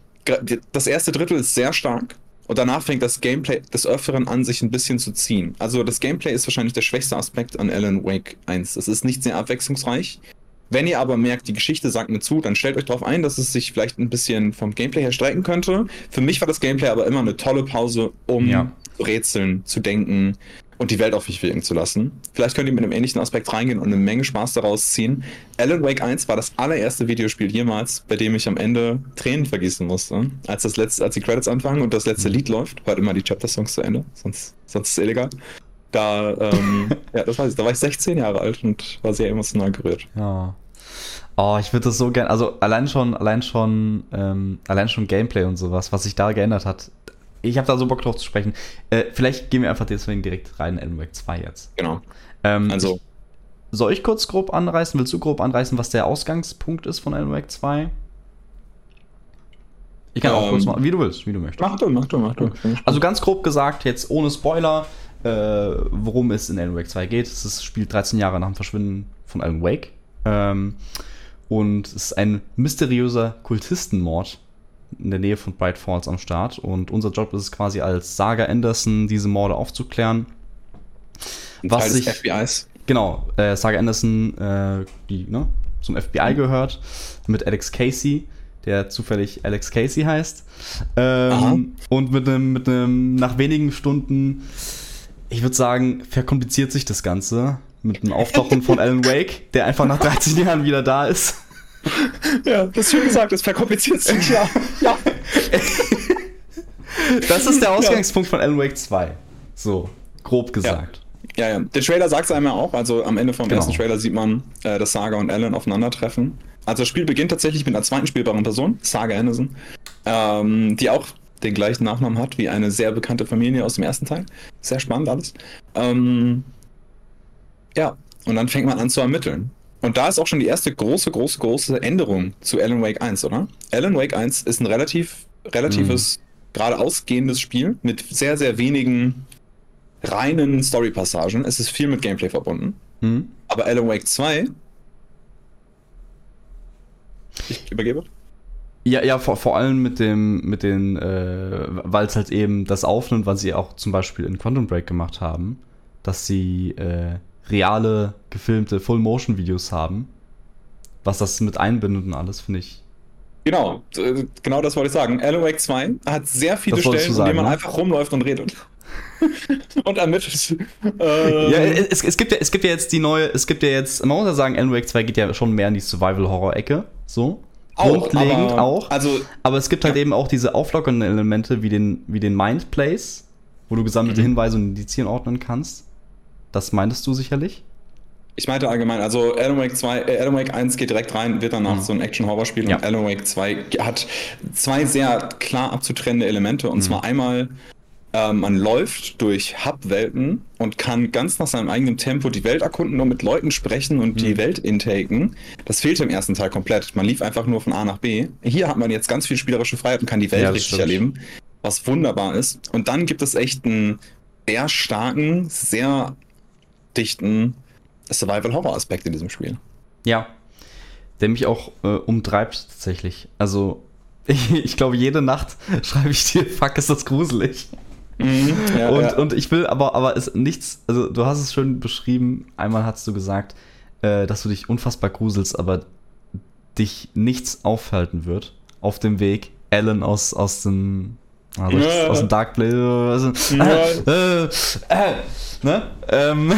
das erste Drittel ist sehr stark. Und danach fängt das Gameplay des Öfteren an, sich ein bisschen zu ziehen. Also das Gameplay ist wahrscheinlich der schwächste Aspekt an Alan Wake 1. Es ist nicht sehr abwechslungsreich. Wenn ihr aber merkt, die Geschichte sagt mir zu, dann stellt euch darauf ein, dass es sich vielleicht ein bisschen vom Gameplay her strecken könnte. Für mich war das Gameplay aber immer eine tolle Pause, um ja. zu rätseln, zu denken und die Welt auf mich wirken zu lassen. Vielleicht könnt ihr mit einem ähnlichen Aspekt reingehen und eine Menge Spaß daraus ziehen. Alan Wake 1 war das allererste Videospiel jemals, bei dem ich am Ende Tränen vergießen musste. Als, das letzte, als die Credits anfangen und das letzte Lied läuft, hört immer die Chapter-Songs zu Ende, sonst, sonst ist es illegal. Da, ähm, ja, das weiß ich, da war ich 16 Jahre alt und war sehr emotional gerührt. Ja. Oh, ich würde das so gerne, also allein schon, allein schon, ähm, allein schon Gameplay und sowas, was sich da geändert hat. Ich habe da so Bock drauf zu sprechen. Äh, vielleicht gehen wir einfach deswegen direkt rein in Alan Wake 2 jetzt. Genau. Ähm, also. Soll ich kurz grob anreißen? Willst du grob anreißen, was der Ausgangspunkt ist von Alan Wake 2? Ich kann ähm, auch kurz machen, wie du willst, wie du möchtest. Mach du, mach du, mach du. Also ganz grob gesagt, jetzt ohne Spoiler, äh, worum es in Alan Wake 2 geht. Es spielt 13 Jahre nach dem Verschwinden von Alan Wake. Ähm, und es ist ein mysteriöser Kultistenmord in der Nähe von Bright Falls am Start. Und unser Job ist es quasi als Saga Anderson, diese Morde aufzuklären. Ein was Teil sich, FBIs. Genau, äh, Saga Anderson, äh, die ne, zum FBI gehört, mit Alex Casey, der zufällig Alex Casey heißt. Ähm, und mit einem, mit einem, nach wenigen Stunden ich würde sagen, verkompliziert sich das Ganze mit dem Auftauchen von Alan Wake, der einfach nach 13 Jahren wieder da ist. Ja, das ist schön gesagt, es verkompliziert sich, ja. ja. Das ist der Ausgangspunkt ja. von Alan Wake 2. So, grob gesagt. Ja, ja. ja. Der Trailer sagt es einem ja auch. Also am Ende vom genau. ersten Trailer sieht man, äh, dass Saga und Alan aufeinandertreffen. Also das Spiel beginnt tatsächlich mit einer zweiten spielbaren Person, Saga Anderson, ähm, die auch den gleichen Nachnamen hat wie eine sehr bekannte Familie aus dem ersten Teil. Sehr spannend alles. Ähm, ja, und dann fängt man an zu ermitteln. Und da ist auch schon die erste große, große, große Änderung zu Alan Wake 1, oder? Alan Wake 1 ist ein relativ, relatives, mhm. geradeaus gehendes Spiel mit sehr, sehr wenigen reinen Story-Passagen. Es ist viel mit Gameplay verbunden. Mhm. Aber Alan Wake 2. Ich übergebe. Ja, ja, vor, vor allem mit dem, mit den, äh, weil es halt eben das aufnimmt, was sie auch zum Beispiel in Quantum Break gemacht haben, dass sie äh, reale, gefilmte Full-Motion-Videos haben. Was das mit einbindet und alles, finde ich. Genau, genau das wollte ich sagen. Wake 2 hat sehr viele Das Stellen, du in denen sagen, man ne? einfach rumläuft und redet. und ermittelt. Ähm, Ja, es, es, gibt ja, es gibt ja jetzt die neue, es gibt ja jetzt, man muss ja sagen, Alan Wake 2 geht ja schon mehr in die Survival-Horror-Ecke, so. Grundlegend aber- auch. Also, Aber es gibt halt Ja. eben auch diese auflockernden Elemente wie den, wie den Mind wo du gesammelte Mhm. Hinweise und Indizien ordnen kannst. Das meintest du sicherlich? ich meinte allgemein, also Alan Wake 2, äh, Alan Wake 1 geht direkt rein, wird danach Mhm. so ein Action-Horror-Spiel Ja. und Alan Wake 2 hat zwei sehr klar abzutrennende Elemente. Und Mhm. zwar einmal, ähm, man läuft durch Hub-Welten und kann ganz nach seinem eigenen Tempo die Welt erkunden und mit Leuten sprechen und die Mhm. Welt intaken. Das fehlte im ersten Teil komplett. Man lief einfach nur von A nach B. Hier hat man jetzt ganz viel spielerische Freiheit und kann die Welt Ja, richtig stimmt. erleben, was wunderbar ist. Und dann gibt es echt einen sehr starken, sehr dichten Survival-Horror-Aspekt in diesem Spiel. Ja. Der mich auch äh, umtreibt tatsächlich. Also, ich, ich glaube, jede Nacht schreibe ich dir, fuck, ist das gruselig. Ja, und, ja. und ich will aber, aber es nichts, also du hast es schön beschrieben, einmal hast du gesagt, äh, dass du dich unfassbar gruselst, aber dich nichts aufhalten wird auf dem Weg, Alan aus, aus dem also Ja. aus dem Dark also, Ja. äh, äh, äh, ne? Ähm,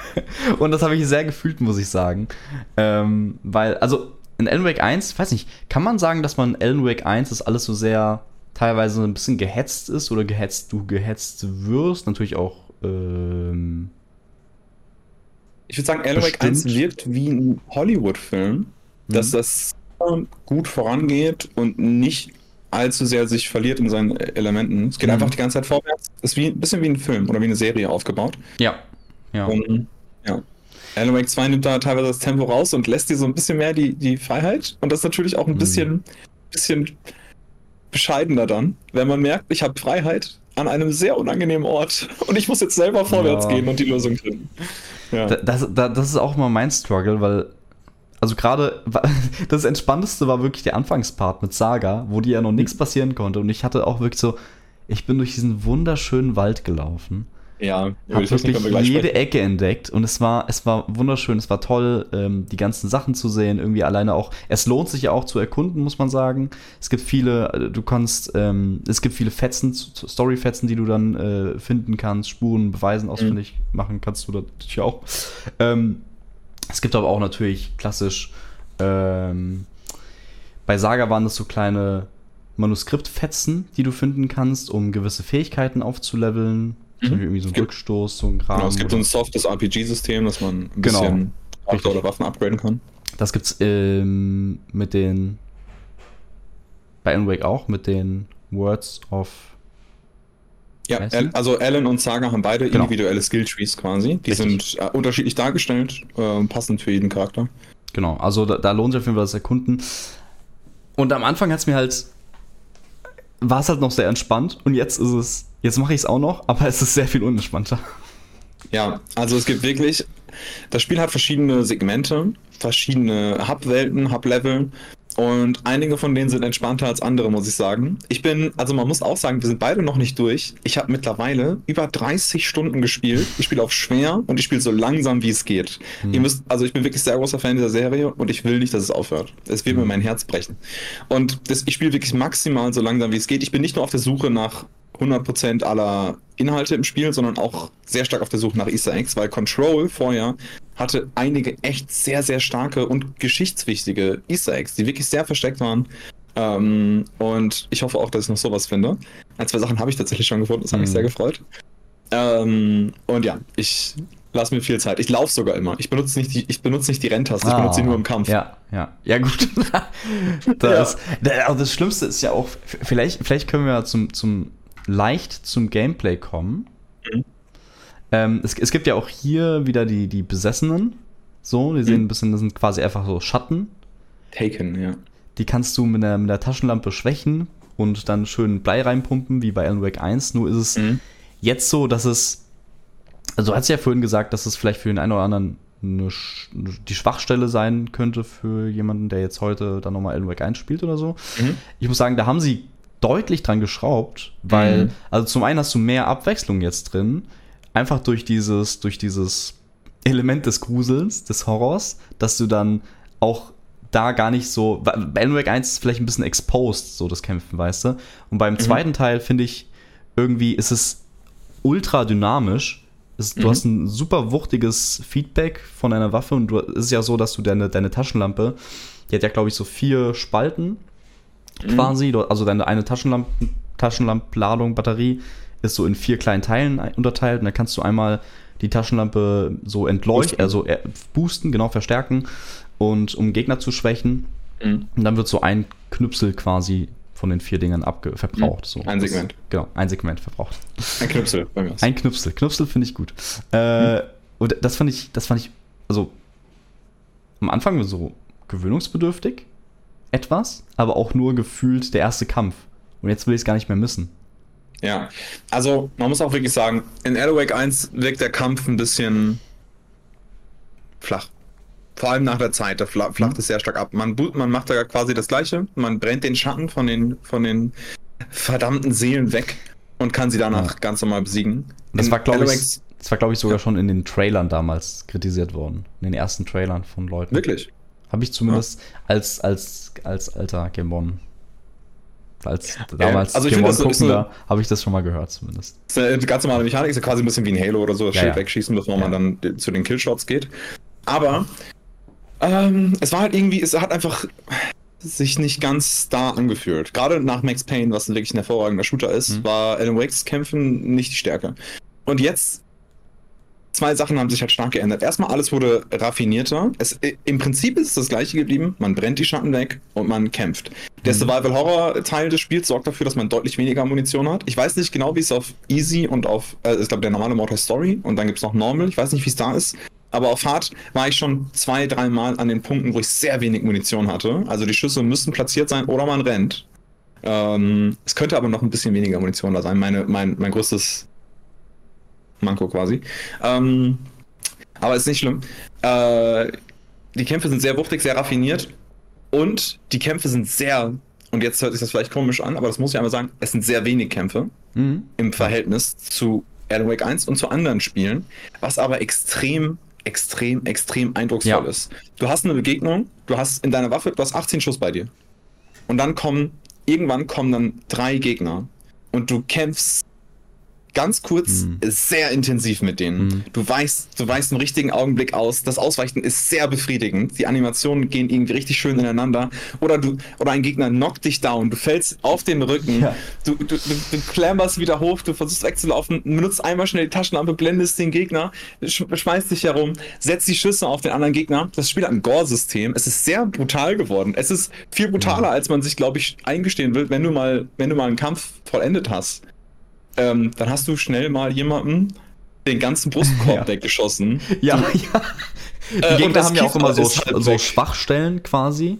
und das habe ich sehr gefühlt, muss ich sagen. Ähm, weil, also in Alan Wake 1, weiß nicht, kann man sagen, dass man in Alan Wake 1 das alles so sehr teilweise ein bisschen gehetzt ist oder gehetzt, du gehetzt wirst, natürlich auch ähm, Ich würde sagen, Alan Wake 1 Bestimmt. wirkt wie ein Hollywood-Film, dass Mhm. das gut vorangeht und nicht allzu sehr sich verliert in seinen Elementen. Es geht Mhm. einfach die ganze Zeit vorwärts. Es ist wie, ein bisschen wie ein Film oder wie eine Serie aufgebaut. ja, ja. Und, ja. Alan Wake 2 nimmt da teilweise das Tempo raus und lässt dir so ein bisschen mehr die, die Freiheit. Und das ist natürlich auch ein Mhm. bisschen, bisschen bescheidener dann, wenn man merkt, ich habe Freiheit an einem sehr unangenehmen Ort und ich muss jetzt selber vorwärts Ja. gehen und die Lösung finden. Ja. Da- Das, da- das ist auch immer mein Struggle, weil, also gerade, das Entspannteste war wirklich der Anfangspart mit Saga, wo dir ja noch nichts passieren konnte. Und ich hatte auch wirklich so, ich bin durch diesen wunderschönen Wald gelaufen, Ja, habe wirklich jede. Ecke entdeckt und es war, es war wunderschön, es war toll, ähm, die ganzen Sachen zu sehen, irgendwie alleine auch. Es lohnt sich ja auch zu erkunden, muss man sagen. Es gibt viele, äh, du kannst, ähm, es gibt viele Fetzen, Story-Fetzen, die du dann äh, finden kannst, Spuren, Beweisen ausfindig machen kannst du natürlich auch. Ähm, es gibt aber auch natürlich klassisch, ähm, bei Saga waren das so kleine Manuskriptfetzen, die du finden kannst, um gewisse Fähigkeiten aufzuleveln. Beispiel irgendwie so ein Rückstoß, so ein Kram. Genau, es gibt so ein softes RPG-System, dass man ein Genau. bisschen Richtig. oder Waffen upgraden kann. Das gibt's ähm, mit den bei Alan Wake auch mit den Words of Ja, also Alan und Saga haben beide Genau. individuelle Skilltrees quasi. Die Richtig. sind äh, unterschiedlich dargestellt, äh, passend für jeden Charakter. genau. Also da, da lohnt sich auf jeden Fall das Erkunden. Und am Anfang hat's mir halt war es halt noch sehr entspannt und jetzt ist es jetzt mache ich es auch noch, aber es ist sehr viel unentspannter. Ja, also es gibt wirklich, das Spiel hat verschiedene Segmente, verschiedene Hub-Welten, Hub-Level und einige von denen sind entspannter als andere, muss ich sagen. Ich bin, also man muss auch sagen, wir sind beide noch nicht durch. Ich habe mittlerweile über 30 Stunden gespielt. Ich spiele auf schwer und ich spiele so langsam, wie es geht. Hm. Ihr müsst, also ich bin wirklich sehr großer Fan dieser Serie und ich will nicht, dass es aufhört. Es wird mir Hm. mein Herz brechen. Und das, ich spiele wirklich maximal so langsam, wie es geht. Ich bin nicht nur auf der Suche nach 100% aller Inhalte im Spiel, sondern auch sehr stark auf der Suche nach Easter Eggs, weil Control vorher hatte einige echt sehr, sehr starke und geschichtswichtige Easter Eggs, die wirklich sehr versteckt waren. Ähm, und ich hoffe auch, dass ich noch sowas finde. Ein, zwei Sachen habe ich tatsächlich schon gefunden, das hat mich Mhm. sehr gefreut. Ähm, und ja, ich lasse mir viel Zeit. Ich laufe sogar immer. Ich benutze nicht die, ich benutze nicht die Renntaste, ich benutze sie nur im Kampf. Ah, Ja, ja. Ja, gut. da Ja. Aber das Schlimmste ist ja auch, vielleicht, vielleicht können wir ja zum, zum leicht zum Gameplay kommen. Mhm. Ähm, es, es gibt ja auch hier wieder die, die Besessenen. So, die sehen Mhm. ein bisschen, das sind quasi einfach so Schatten. Taken, ja. Die kannst du mit der, mit der Taschenlampe schwächen und dann schön Blei reinpumpen, wie bei Alan Wake 1. Nur ist es Mhm. jetzt so, dass es. Also, du hast ja vorhin gesagt, dass es vielleicht für den einen oder anderen eine, die Schwachstelle sein könnte für jemanden, der jetzt heute dann nochmal Alan Wake 1 spielt oder so. Mhm. Ich muss sagen, da haben sie deutlich dran geschraubt, weil, mhm. also zum einen hast du mehr Abwechslung jetzt drin, einfach durch dieses, durch dieses Element des Grusels, des Horrors, dass du dann auch da gar nicht so. Bei Wake 1 ist vielleicht ein bisschen exposed, so das Kämpfen, weißt du? Und beim mhm. zweiten Teil finde ich, irgendwie ist es ultra dynamisch. Es, du mhm. hast ein super wuchtiges Feedback von deiner Waffe und du, es ist ja so, dass du deine, deine Taschenlampe, die hat ja, glaube ich, so vier Spalten mhm. quasi. Also deine eine Taschenlamp Taschenlampladung, Batterie ist so in vier kleinen Teilen unterteilt und dann kannst du einmal die Taschenlampe so entleuchten, also äh, boosten, genau, verstärken und um Gegner zu schwächen. Mhm. Und dann wird so ein Knüpsel quasi von den vier Dingern verbraucht. Mhm. So. Ein Segment. Das, genau, ein Segment verbraucht. Ein Knüpsel bei mir. Ein Knüpsel. Knüpsel finde ich gut. Äh, mhm. Und das fand ich, das fand ich, also am Anfang so gewöhnungsbedürftig, etwas, aber auch nur gefühlt der erste Kampf. Und jetzt will ich es gar nicht mehr missen. Ja, also man muss auch wirklich sagen, in Airwake 1 wirkt der Kampf ein bisschen flach. Vor allem nach der Zeit, da flacht mhm. es sehr stark ab. Man, man macht da quasi das Gleiche, man brennt den Schatten von den, von den verdammten Seelen weg und kann sie danach ja. ganz normal besiegen. Das in war, glaube ich, das war, glaube ich, sogar schon in den Trailern damals kritisiert worden. In den ersten Trailern von Leuten. Wirklich? Habe ich zumindest ja. als, als, als alter Gamebon als damals also Game One guckender, habe ich das schon mal gehört zumindest. Das ist eine ganz normale Mechanik, ist ja quasi ein bisschen wie ein Halo oder so, das ja, Schild ja. wegschießen, bevor man dann zu den Killshots geht. Aber ähm, es war halt irgendwie, es hat einfach sich nicht ganz da angefühlt. Gerade nach Max Payne, was wirklich ein hervorragender Shooter ist, mhm. war Alan Wakes Kämpfen nicht die Stärke. Und jetzt zwei Sachen haben sich halt stark geändert. Erstmal, alles wurde raffinierter. Es, Im Prinzip ist es das gleiche geblieben. Man brennt die Schatten weg und man kämpft. Der mhm. Survival-Horror-Teil des Spiels sorgt dafür, dass man deutlich weniger Munition hat. Ich weiß nicht genau, wie es auf Easy und auf, äh, ich glaube, der normale Mode Story und dann gibt es noch Normal. Ich weiß nicht, wie es da ist. Aber auf Hard war ich schon zwei, dreimal an den Punkten, wo ich sehr wenig Munition hatte. Also die Schüsse müssten platziert sein oder man rennt. Ähm, es könnte aber noch ein bisschen weniger Munition da sein. Meine, mein, mein größtes Manko quasi. Ähm, aber ist nicht schlimm. Äh, die Kämpfe sind sehr wuchtig, sehr raffiniert und die Kämpfe sind sehr, und jetzt hört sich das vielleicht komisch an, aber das muss ich einmal sagen, es sind sehr wenig Kämpfe mhm. im Verhältnis zu Alan Wake 1 und zu anderen Spielen, was aber extrem, extrem, extrem eindrucksvoll ja. ist. Du hast eine Begegnung, du hast in deiner Waffe, du hast 18 Schuss bei dir. Und dann kommen, irgendwann kommen dann drei Gegner und du kämpfst ganz kurz mhm. sehr intensiv mit denen. Mhm. Du weißt, du weißt einen richtigen Augenblick aus. Das Ausweichen ist sehr befriedigend. Die Animationen gehen irgendwie richtig schön ineinander. Oder du, oder ein Gegner knockt dich down. Du fällst auf den Rücken. Ja. Du, du, du, du klammerst wieder hoch. Du versuchst wegzulaufen. Benutzt einmal schnell die Taschenlampe, blendest den Gegner, schmeißt dich herum, setzt die Schüsse auf den anderen Gegner. Das Spiel hat ein Gore-System. Es ist sehr brutal geworden. Es ist viel brutaler, ja. als man sich, glaube ich, eingestehen will, wenn du mal, wenn du mal einen Kampf vollendet hast ähm, dann hast du schnell mal jemanden den ganzen Brustkorb ja. weggeschossen. Ja, ja. Die äh, Gegner haben ja auch immer so, halt so Schwachstellen quasi.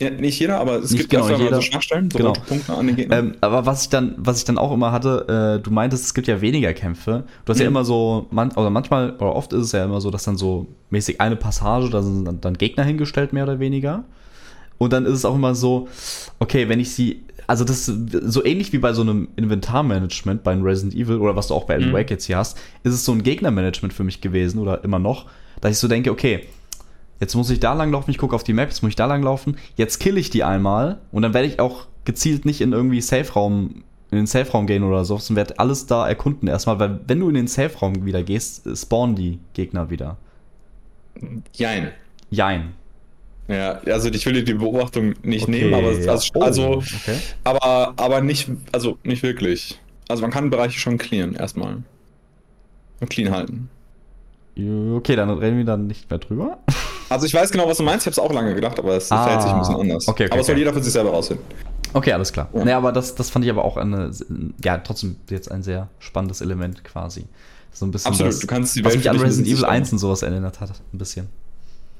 Ja, nicht jeder, aber es nicht gibt genau, jeder. so Schwachstellen, so genau. Punkte an den Gegnern. Ähm, aber was ich dann, was ich dann auch immer hatte, äh, du meintest, es gibt ja weniger Kämpfe. Du hast mhm. ja immer so, man, oder manchmal, oder oft ist es ja immer so, dass dann so mäßig eine Passage, da sind dann, dann Gegner hingestellt, mehr oder weniger. Und dann ist es auch immer so, okay, wenn ich sie also das ist so ähnlich wie bei so einem Inventarmanagement bei einem Resident Evil oder was du auch bei Alan mhm. Wake jetzt hier hast, ist es so ein Gegnermanagement für mich gewesen oder immer noch, dass ich so denke, okay, jetzt muss ich da lang laufen, ich gucke auf die Map, jetzt muss ich da lang laufen, jetzt kill ich die einmal und dann werde ich auch gezielt nicht in irgendwie Safe-Raum in den Safe-Raum gehen oder so, sondern werde alles da erkunden erstmal, weil wenn du in den Safe-Raum wieder gehst, spawnen die Gegner wieder. Jein. Jein. Ja, also ich will dir die Beobachtung nicht okay, nehmen, aber ja. also, also okay. aber, aber nicht, also nicht wirklich. Also man kann Bereiche schon clearen erstmal. Und clean halten. Okay, dann reden wir dann nicht mehr drüber. Also ich weiß genau, was du meinst, ich habe es auch lange gedacht, aber es ah, verhält sich ein bisschen anders. Okay, okay, aber es soll jeder für sich selber rausfinden. Okay, alles klar. Ja. Nee, aber das, das fand ich aber auch eine, ja, trotzdem jetzt ein sehr spannendes Element quasi. So ein bisschen Absolut, das, du kannst die Welt was mich an Resident Evil 1 und sowas erinnert hat, ein bisschen.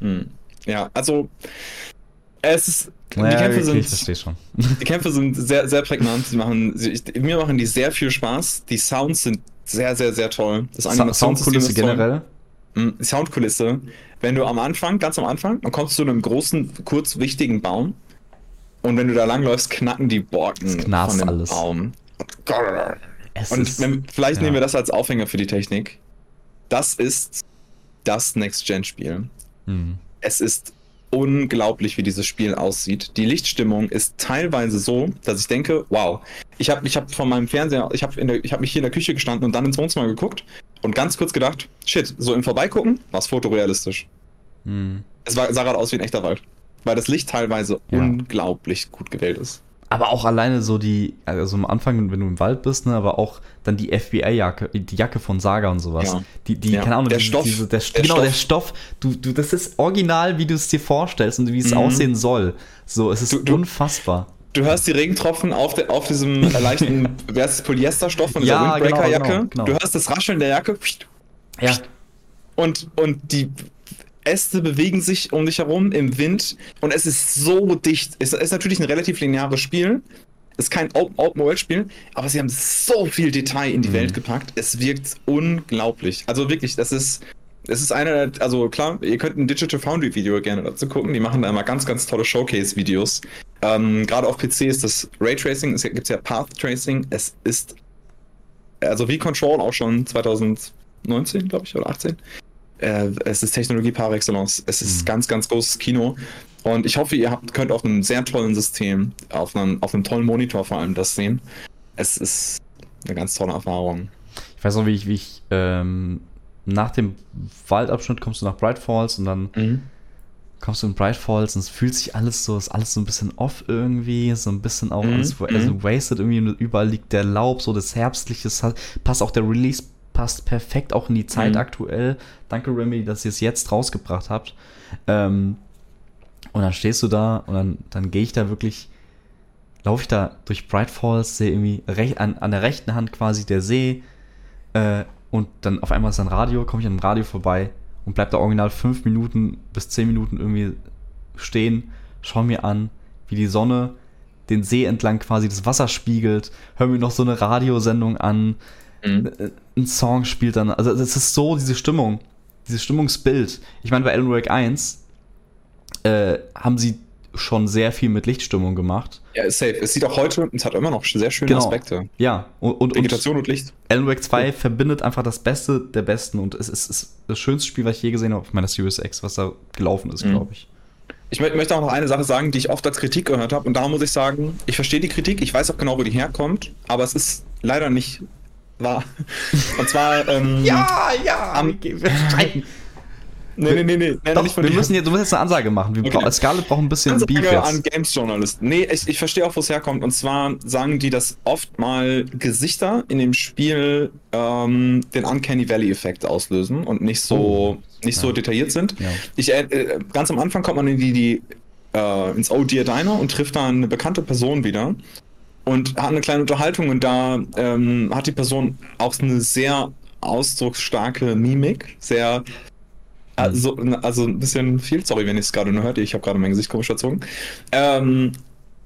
Hm. Ja, also es ist, die ja, Kämpfe okay, sind, die Kämpfe sind sehr, sehr prägnant. Sie machen, sie, mir machen die sehr viel Spaß. Die Sounds sind sehr, sehr, sehr toll. Das Soundkulisse generell. Hm, Soundkulisse, wenn du am Anfang, ganz am Anfang, dann kommst du zu einem großen, kurz wichtigen Baum und wenn du da langläufst, knacken die Borken Es von dem alles. Baum. Es Und ist- wenn, vielleicht ja. nehmen wir das als Aufhänger für die Technik. Das ist das Next-Gen-Spiel. Hm. Es ist unglaublich, wie dieses Spiel aussieht. Die Lichtstimmung ist teilweise so, dass ich denke, wow, ich habe ich hab von meinem Fernseher, ich habe hab mich hier in der Küche gestanden und dann ins Wohnzimmer geguckt und ganz kurz gedacht, shit, so im Vorbeigucken war es fotorealistisch. Hm. Es war, sah gerade aus wie ein echter Wald. Weil das Licht teilweise Ja. unglaublich gut gewählt ist. Aber auch alleine so die, also am Anfang, wenn du im Wald bist, ne, aber auch dann die FBI-Jacke, die Jacke von Saga und sowas. Ja. Die, die, Ja. keine Ahnung, Der diese- Stoff. Diese, der, Der genau, Stoff. der Stoff. Du, du, das ist original, wie du es dir vorstellst und wie es Mhm. aussehen soll. So, es ist Du- du- unfassbar. Du hörst die Regentropfen auf, der, auf diesem leichten, wer ist Polyesterstoff von dieser Ja, genau, Windbreaker-Jacke. genau, genau. Du hörst das Rascheln der Jacke Ja. und, und die Äste bewegen sich um dich herum im Wind und es ist so dicht. Es ist natürlich ein relativ lineares Spiel. Es ist kein Open- Open-World-Spiel, aber sie haben so viel Detail in die Mhm. Welt gepackt. Es wirkt unglaublich. Also wirklich, das ist. Es ist einer, der- also klar, ihr könnt ein Digital Foundry Video gerne dazu gucken. Die machen da immer ganz, ganz tolle Showcase-Videos. Ähm, Gerade auf PC ist das Raytracing, es gibt ja Path Tracing. Es ist, also wie Control auch schon 2019, glaube ich, oder 18. Äh, es ist Technologie par excellence. Es ist Mhm. ganz, ganz großes Kino. Und ich hoffe, ihr habt, könnt auf einem sehr tollen System, auf einem, auf einem tollen Monitor vor allem das sehen. Es ist eine ganz tolle Erfahrung. Ich weiß noch, wie ich, wie ich ähm, nach dem Waldabschnitt kommst du nach Bright Falls und dann kommst du in Bright Falls und es fühlt sich alles so, ist alles so ein bisschen off irgendwie, so ein bisschen auch Mhm, alles also mhm. wasted irgendwie, überall liegt der Laub, so das Herbstliches, hat- passt auch der Release, passt perfekt auch in die Zeit Mhm. aktuell. Danke Remedy, dass ihr es jetzt rausgebracht habt. Ähm, und dann stehst du da und dann, dann gehe ich da wirklich, laufe ich da durch Bright Falls, sehe irgendwie rech, an, an der rechten Hand quasi der See äh, und dann auf einmal ist ein Radio, komme ich an dem Radio vorbei und bleib da original fünf Minuten bis zehn Minuten irgendwie stehen, schau mir an, wie die Sonne den See entlang quasi das Wasser spiegelt, hör mir noch so eine Radiosendung an, Mhm. äh, ein Song spielt dann, also es ist so diese Stimmung, dieses Stimmungsbild. Ich meine, bei Alan Wake 1 äh, haben sie schon sehr viel mit Lichtstimmung gemacht. Ja, ist safe. Es sieht auch heute, es hat immer noch sehr schöne Aspekte. Ja, und, und, und Vegetation und Licht. Alan Wake 2 verbindet einfach das Beste der Besten und es ist, ist das schönste Spiel, was ich je gesehen habe auf meiner Series X, was da gelaufen ist, Mhm. glaube ich. Ich mö- möchte auch noch eine Sache sagen, die ich oft als Kritik gehört habe. Und da muss ich sagen, ich verstehe die Kritik, ich weiß auch genau, wo die herkommt, aber es ist leider nicht wahr. Und zwar. Ähm, ja, Am- wir streiten. Nee, nee, nee, nee. nee Doch, wir müssen jetzt, du musst jetzt eine Ansage machen. Wir Okay. bra- Scarlett braucht ein bisschen Beef Ansage jetzt. an Games-Journalisten. Nee, ich, ich verstehe auch, wo es herkommt. Und zwar sagen die, dass oft mal Gesichter in dem Spiel ähm, den Uncanny Valley-Effekt auslösen und nicht so, Oh, nicht so ja. detailliert sind. Ja. Ich, äh, äh, ganz am Anfang kommt man in die, die äh, ins Oh Dear Diner und trifft da eine bekannte Person wieder und hat eine kleine Unterhaltung und da ähm, hat die Person auch eine sehr ausdrucksstarke Mimik, sehr also, also ein bisschen viel, sorry, wenn ihr es gerade nur hört, ich habe gerade mein Gesicht komisch verzogen. Ähm,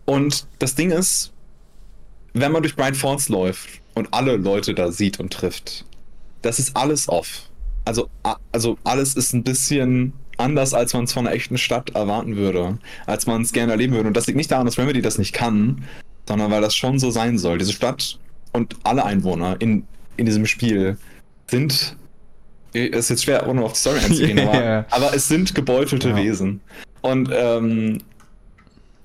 und das Ding ist, wenn man durch Bright Falls läuft und alle Leute da sieht und trifft, das ist alles off. Also, also alles ist ein bisschen anders, als man es von einer echten Stadt erwarten würde, als man es gerne erleben würde. Und das liegt nicht daran, dass Remedy das nicht kann, sondern weil das schon so sein soll. Diese Stadt und alle Einwohner in, in diesem Spiel sind. Ist jetzt schwer, ohne auf die Story einzugehen, aber, Ja. aber es sind gebeutelte Ja. Wesen. Und ähm,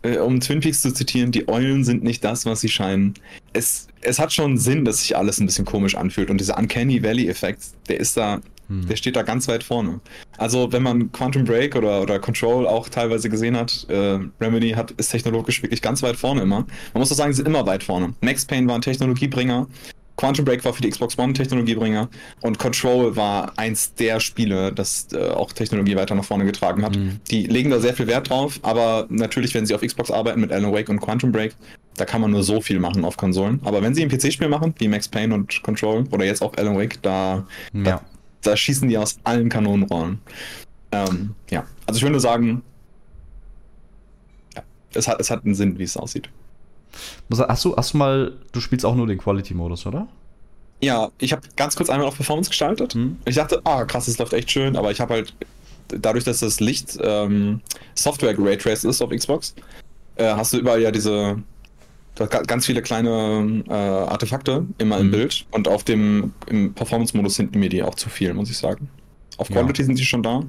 äh, um Twin Peaks zu zitieren, die Eulen sind nicht das, was sie scheinen. Es, es hat schon Sinn, dass sich alles ein bisschen komisch anfühlt. Und dieser Uncanny Valley-Effekt, der ist da, Hm. der steht da ganz weit vorne. Also, wenn man Quantum Break oder, oder Control auch teilweise gesehen hat, äh, Remedy hat, ist technologisch wirklich ganz weit vorne immer. Man muss doch sagen, sie sind immer weit vorne. Max Payne war ein Technologiebringer. Quantum Break war für die Xbox One Technologiebringer und Control war eins der Spiele, das äh, auch Technologie weiter nach vorne getragen hat. Mhm. Die legen da sehr viel Wert drauf, aber natürlich, wenn sie auf Xbox arbeiten mit Alan Wake und Quantum Break, da kann man nur so viel machen auf Konsolen. Aber wenn sie ein PC-Spiel machen, wie Max Payne und Control oder jetzt auch Alan Wake, da, Ja. da schießen die aus allen Kanonenrollen. Ähm, ja, also ich würde sagen, ja, es hat, es hat einen Sinn, wie es aussieht. Hast du, hast du mal, du spielst auch nur den Quality-Modus, oder? Ja, ich habe ganz kurz einmal auf Performance gestaltet. Hm? Ich dachte, ah, krass, das läuft echt schön, aber ich habe halt, dadurch, dass das Licht ähm, Software geraytraced ist auf Xbox, äh, hast du überall ja diese, du hast ga- ganz viele kleine äh, Artefakte immer im Mhm. Bild und auf dem im Performance-Modus sind mir die auch zu viel, muss ich sagen. Auf Ja. Quality sind sie schon da.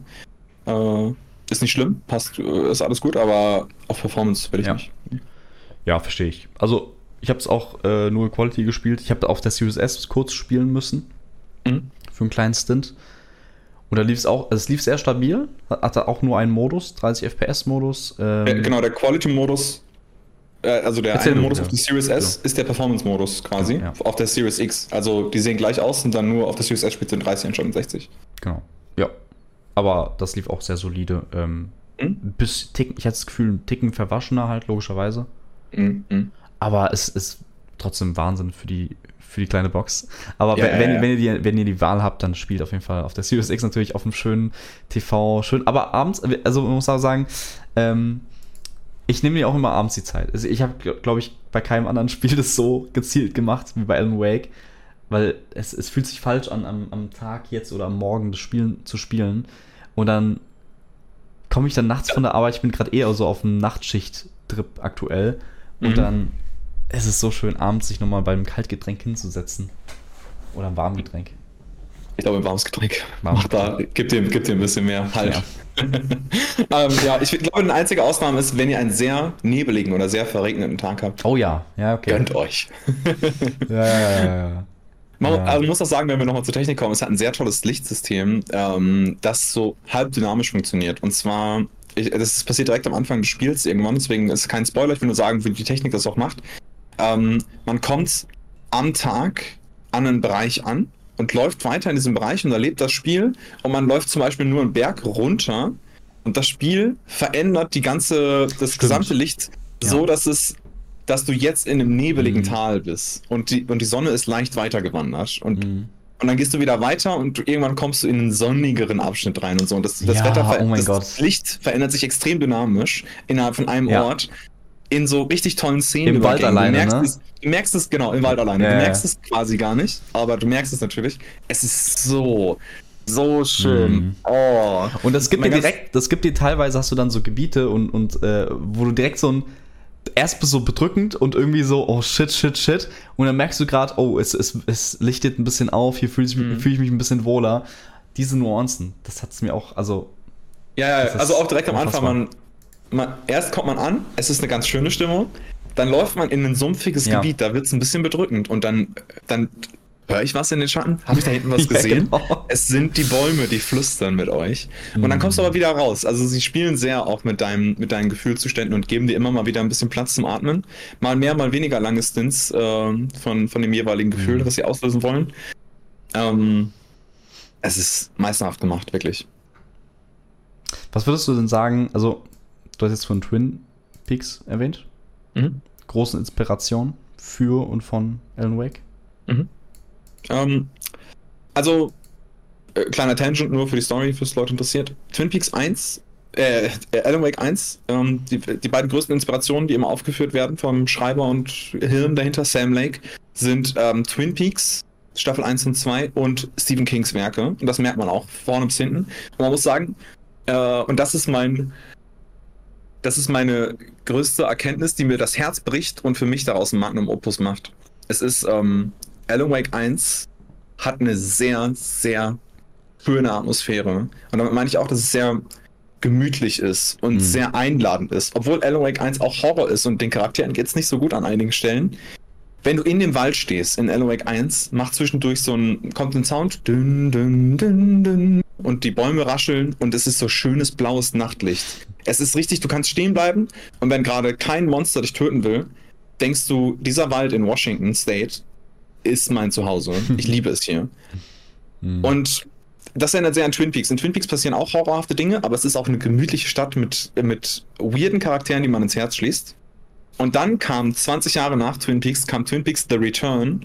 Äh, ist nicht schlimm, passt, äh, ist alles gut, aber auf Performance will ich Ja. nicht. Ja, verstehe ich. Also, ich habe es auch äh, nur Quality gespielt. Ich habe auf der Series S kurz spielen müssen. Mhm. Für einen kleinen Stint. Und da lief es auch, also es lief sehr stabil. Hat- Hatte auch nur einen Modus, 30 FPS-Modus. Ähm, Äh, genau, der Quality-Modus, also der Erzähl eine du, Modus ja. auf der Series S ist der Performance-Modus quasi. Ja. Auf der Series X. Also die sehen gleich aus und dann nur auf der Series S spielt in 30 anstatt in 60. Genau. Ja. Aber das lief auch sehr solide. Ähm, Mhm. bis Ticken, ich hatte das Gefühl, ein Ticken verwaschener halt, logischerweise. Mhm. Aber es ist trotzdem Wahnsinn für die, für die kleine Box. Aber Ja, wenn, ja, ja. wenn, ihr die, wenn ihr die Wahl habt, dann spielt auf jeden Fall auf der Series X natürlich auf einem schönen TV, schön. Aber abends, also man muss auch sagen, ähm, ich nehme mir auch immer abends die Zeit. Also ich habe, glaube ich, bei keinem anderen Spiel das so gezielt gemacht wie bei Alan Wake. Weil es, es fühlt sich falsch an, am, am Tag jetzt oder am Morgen das Spielen zu spielen. Und dann komme ich dann nachts von der Arbeit, ich bin gerade eher so auf einem Nachtschicht-Trip aktuell. Und Mhm. dann ist es so schön, abends sich nochmal beim Kaltgetränk hinzusetzen. Oder ein Warmgetränk. Ich glaube, ein warmes Getränk. Warmes Mach da, gib dir, gib dir ein bisschen mehr Halt. Ja. ähm, ja, ich glaube, eine einzige Ausnahme ist, wenn ihr einen sehr nebeligen oder sehr verregneten Tag habt. Oh ja, ja, okay. Gönnt euch. Ja, ja, ja. Man Ja. also muss auch sagen, wenn wir nochmal zur Technik kommen, es hat ein sehr tolles Lichtsystem, ähm, das so halb dynamisch funktioniert. Und zwar, ich, das passiert direkt am Anfang des Spiels irgendwann, deswegen ist es kein Spoiler, ich will nur sagen, wie die Technik das auch macht. Ähm, man kommt am Tag an einen Bereich an und läuft weiter in diesem Bereich und erlebt das Spiel und man läuft zum Beispiel nur einen Berg runter und das Spiel verändert die ganze, das gesamte Licht so, Ja. dass es dass du jetzt in einem nebeligen Mhm. Tal bist und die, und die Sonne ist leicht weitergewandert und, Mhm. und dann gehst du wieder weiter und irgendwann kommst du in einen sonnigeren Abschnitt rein und so. Und das, das Ja, Wetter, oh das Gott. Licht verändert sich extrem dynamisch innerhalb von einem Ja. Ort in so richtig tollen Szenen. Im Wald alleine, du merkst, ne? es, du merkst es, genau, im Wald alleine. Ja, du merkst es quasi gar nicht, aber du merkst es natürlich. Es ist so, so schön. Mhm. Oh. Und das gibt dir direkt, das gibt dir teilweise, hast du dann so Gebiete und, und äh, wo du direkt so ein, erst so bedrückend und irgendwie so, oh shit, shit, shit. Und dann merkst du gerade, oh, es, es, es lichtet ein bisschen auf, hier fühle ich, mich- Mhm. fühl ich mich ein bisschen wohler. Diese Nuancen, das hat es mir auch, also, Ja, ja, also auch direkt am Anfang, man, man, erst kommt man an, es ist eine ganz schöne Stimmung, dann läuft man in ein sumpfiges Ja. Gebiet, da wird es ein bisschen bedrückend und dann, dann höre ich was in den Schatten, habe ich da hinten was Ja, gesehen? genau. Es sind die Bäume, die flüstern mit euch. Und dann kommst du aber wieder raus. Also sie spielen sehr auch mit, deinem, mit deinen Gefühlszuständen und geben dir immer mal wieder ein bisschen Platz zum Atmen. Mal mehr, mal weniger lange Stints ähm, von, von dem jeweiligen Gefühl, Mhm. das sie auslösen wollen. Ähm, es ist meisterhaft gemacht, wirklich. was würdest du denn sagen, also, du hast jetzt von Twin Peaks erwähnt, Mhm. großen Inspiration für und von Alan Wake. Ähm, also, äh, kleiner Tangent nur für die Story, fürs Leute interessiert. Twin Peaks 1, äh, äh, Alan Wake 1, ähm, die, die beiden größten Inspirationen, die immer aufgeführt werden vom Schreiber und Hirn dahinter, Sam Lake, sind ähm, Twin Peaks, Staffel 1 und 2 und Stephen Kings Werke. Und das merkt man auch vorne bis hinten. Und man muss sagen, äh, und das ist mein. Das ist meine größte Erkenntnis, die mir das Herz bricht und für mich daraus ein Magnum Opus macht. Es ist ähm, Alan Wake 1 hat eine sehr, sehr schöne Atmosphäre. Und damit meine ich auch, dass es sehr gemütlich ist und Mhm. sehr einladend ist. Obwohl Alan Wake 1 auch Horror ist und den Charakteren geht es nicht so gut an einigen Stellen. Wenn du in dem Wald stehst, in Alan Wake 1, macht zwischendurch so ein, kommt ein Sound, dün, dün, dün, dün, und die Bäume rascheln und es ist so schönes blaues Nachtlicht. Es ist richtig, du kannst stehen bleiben und wenn gerade kein Monster dich töten will, denkst du, dieser Wald in Washington State ist mein Zuhause. Ich liebe es hier. Mhm. Und das erinnert sehr an Twin Peaks. In Twin Peaks passieren auch horrorhafte Dinge, aber es ist auch eine gemütliche Stadt mit, mit weirden Charakteren, die man ins Herz schließt. Und dann kam 20 Jahre nach Twin Peaks, kam Twin Peaks The Return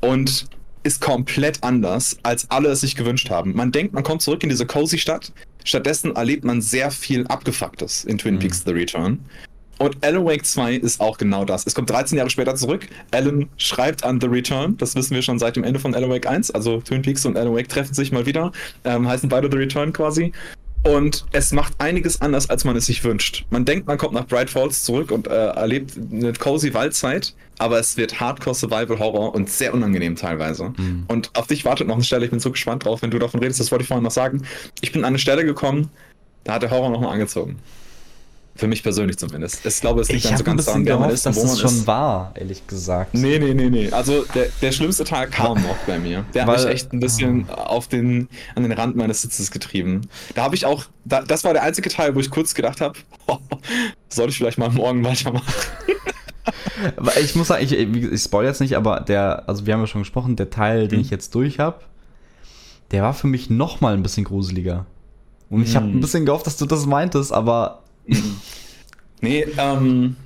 und ist komplett anders, als alle es sich gewünscht haben. Man denkt, man kommt zurück in diese cozy Stadt. Stattdessen erlebt man sehr viel Abgefucktes in Twin Mhm. Peaks The Return. Und Alan Wake 2 ist auch genau das. Es kommt 13 Jahre später zurück. Alan schreibt an The Return. Das wissen wir schon seit dem Ende von Alan Wake 1. Also Twin Peaks und Alan Wake treffen sich mal wieder. Ähm, heißen beide The Return quasi. Und es macht einiges anders, als man es sich wünscht. Man denkt, man kommt nach Bright Falls zurück und äh, erlebt eine cozy Waldzeit, aber es wird Hardcore Survival Horror und sehr unangenehm teilweise. Mhm. Und auf dich wartet noch eine Stelle, ich bin so gespannt drauf, wenn du davon redest, das wollte ich vorhin noch sagen. Ich bin an eine Stelle gekommen, da hat der Horror nochmal angezogen. Für mich persönlich zumindest. Ich glaube, es liegt ich dann so ganz daran, wer man ist, dass wo man es schon ist. war, ehrlich gesagt. Nee, nee, nee, nee. Also der, der schlimmste Teil kam noch bei mir. Der hat mich echt ein bisschen oh. auf den, an den Rand meines Sitzes getrieben. Da habe ich auch, da, das war der einzige Teil, wo ich kurz gedacht habe, oh, soll ich vielleicht mal morgen weitermachen. ich muss sagen, ich, ich spoil jetzt nicht, aber der, also wir haben ja schon gesprochen, der Teil, den mhm. ich jetzt durch habe, der war für mich noch mal ein bisschen gruseliger. Und ich habe ein mhm. bisschen gehofft, dass du das meintest, aber nee, ähm,